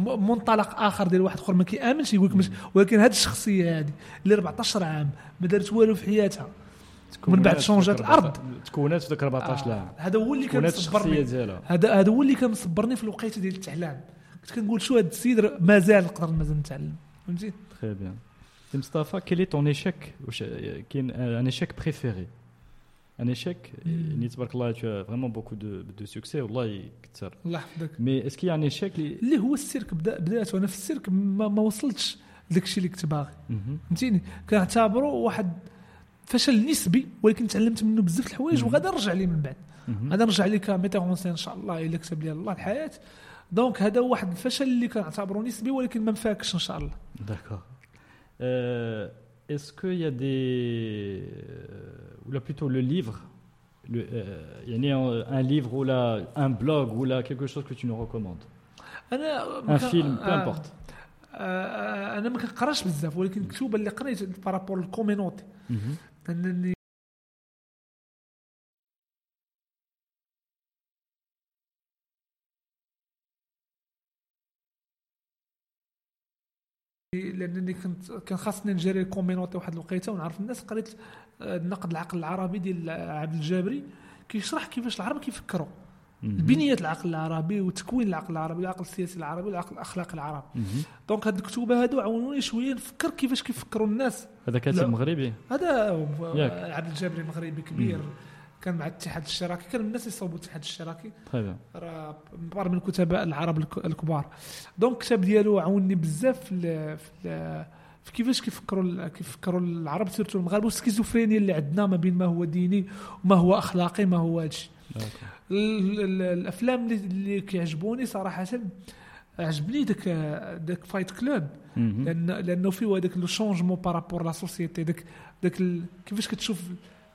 منطلق آخر ديال واحد أخر ما كيامنش يقول لك ولكن هذه الشخصية هذه اللي 14 عام ما دارت والو في حياتها ومن بعد شونجات الأرض تكونات في ذاك 14 آه، عام هذا هو اللي كان مصبرني هذا هذا هو اللي كان مصبرني في الوقيتة ديال التعلام. كنت كنقول شو هذا السيد مازال نقدر مازال نتعلم فهمتي. Et Mustafa, quel est ton échec واش- كاين un échec préféré Un échec, يعني تبارك الله vraiment beaucoup de, de succès. والله كثر الله يحفظك. Y a un échec اللي اللي هو السيرك بدا بدأت وأنا في السيرك ما, ما وصلتش لداك الشيء اللي كنت باغي. فهمتيني؟ كنعتبره واحد فشل نسبي ولكن تعلمت منه بزاف الحوايج وغادي نرجع ليه من بعد. غادي نرجع ليه سين إن شاء الله إلا كتب لي الله الحياة. دونك هذا هو واحد الفشل اللي كنعتبره نسبي ولكن ما مفاكش إن شاء الله. D'accord. Euh, Est-ce qu'il y a des. euh, Ou là plutôt le livre le, euh, يعني un livre ou là un blog ou là quelque chose que tu nous recommandes انا Un film, peu importe. آه انا ما كنقراش بزاف ولكن الكتب اللي قريت بارابور الكومينوتي انني لانني كنت كان خاصني نجري الكومينوتي واحد الوقيتة ونعرف الناس. قريت آه، نقد العقل العربي ديال عبد الجابري. كيشرح كيفاش العرب كيفكروا. بنية العقل العربي وتكوين العقل العربي العقل السياسي العربي والعقل الأخلاقي العربي. donc هاد الكتب هادو عاونوني شوية نفكر كيفاش كيفكروا الناس. هذا كاتب. مغربي. هذا. عبد الجابري مغربي كبير. كان مع الاتحاد الاشتراكي كان من الناس اللي صوبوا الاتحاد الاشتراكي. bien. راه من الكتباء العرب الك- الكبار. donc الكتاب ديالو عاوني بزاف في ال- في, ال- في كيفاش كيفكروا كيفكروا العرب surtout المغاربه والسكيزوفرينيا اللي عندنا ما بين ما هو ديني وما هو أخلاقي ما هو هادشي. الأفلام اللي, كيعجبوني صراحة عجبني داك داك Fight Club. لأن لأنه فيه هذاك le changement par rapport la société داك داك كيفاش كتشوف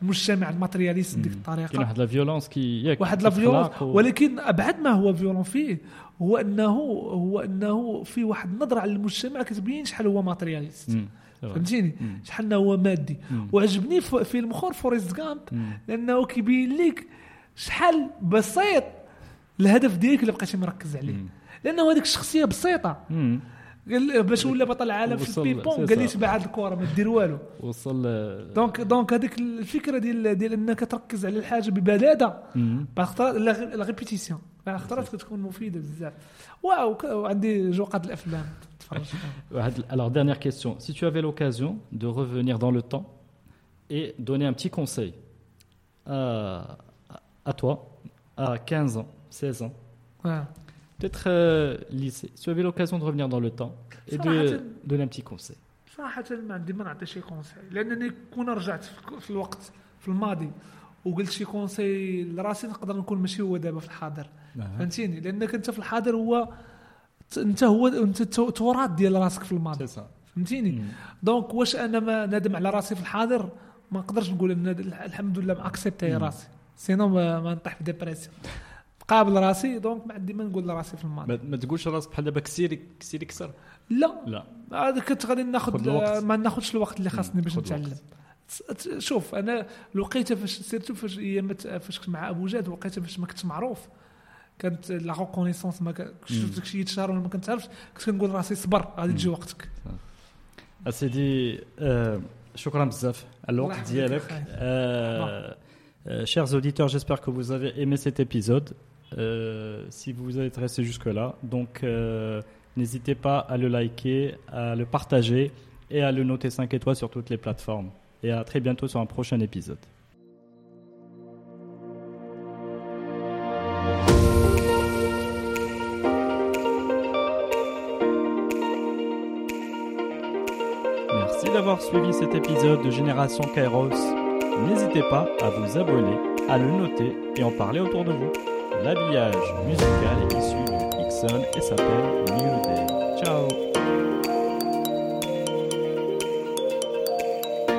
المجتمع ال matérialiste بديك كاين الطريقة واحد la violence qui ياك واحد la violence و- ولكن أبعد ما هو violent فيه هو انه هو أنه في واحد النظرة على المجتمع كتبين شحال هو matérialiste. فهمتيني. شحال هو مادي. وعجبني في فيلم اخر Forrest Gump مم. لأنه كيبين لك شحال بسيط الهدف ديالك اللي بقيتي مركز عليه. لأنه هذيك الشخصية بسيطة. قال باش ولا بطل العالم في وصل- البينج بونغ سي قال لي صا. تبع هاد الكره ما دير والو وصل آه، donc donc هذيك الفكرة ديال ديال إنك تركز على الحاجة ببلادة مم. بعض الخطرات la répétition بعض الخطرات كتكون مفيده بزاف واو ك- وعندي جوقات الافلام Alors, dernière question. Si tu avais l'occasion de revenir dans le temps et donner un petit conseil à, à toi, à 15 ans, 16 ans, peut-être euh, lycée, si tu avais l'occasion de revenir dans le temps et de donner un petit conseil. صراحة ما عندي ما نعطي شي conseil لأنني كون رجعت في الوقت في الماضي وقلت شي conseil لراسي نقدر نكون ماشي هو دابا في الحاضر. فهمتيني؟ لأنك أنت في الحاضر هو أنت هو أنت تراث ديال راسك في الماضي. فهمتيني؟ دونك واش أنا ما نادم على راسي في الحاضر؟ ما نقدرش نقول إن الحمد لله ما اكسبتي راسي. سينو ما, ما نطيح في ديبرسيون قابل راسي دونك ما عندي ما نقول لراسي في الماضي. ما تقولش راسك بحال دابا كسيري كسيري كسر لا. لا. هذا كنت غادي ناخذ ما ناخذش الوقت اللي خاصني باش نتعلم. شوف أنا الوقيته فاش surtout فاش ايامات فاش كنت مع أبو جاد وقيته فاش ما كنتش معروف. كانت la reconnaissance ما شفت داك الشيء يتشهر ولا ما كنتعرفش كنت كنقول راسي صبر غادي تجي وقتك. أسيدي آه شكرا بزاف على الوقت ديالك. آه chers auditeurs, j'espère que vous avez aimé cet épisode. Euh, si vous vous êtes resté jusque-là, donc euh, n'hésitez pas à le liker, à le partager et à le noter 5 étoiles sur toutes les plateformes. Et à très bientôt sur un prochain épisode. Merci d'avoir suivi cet épisode de Génération Kairos. N'hésitez pas à vous abonner, à le noter et en parler autour de vous. L'habillage musical est issu de Ixon et s'appelle New Day. Ciao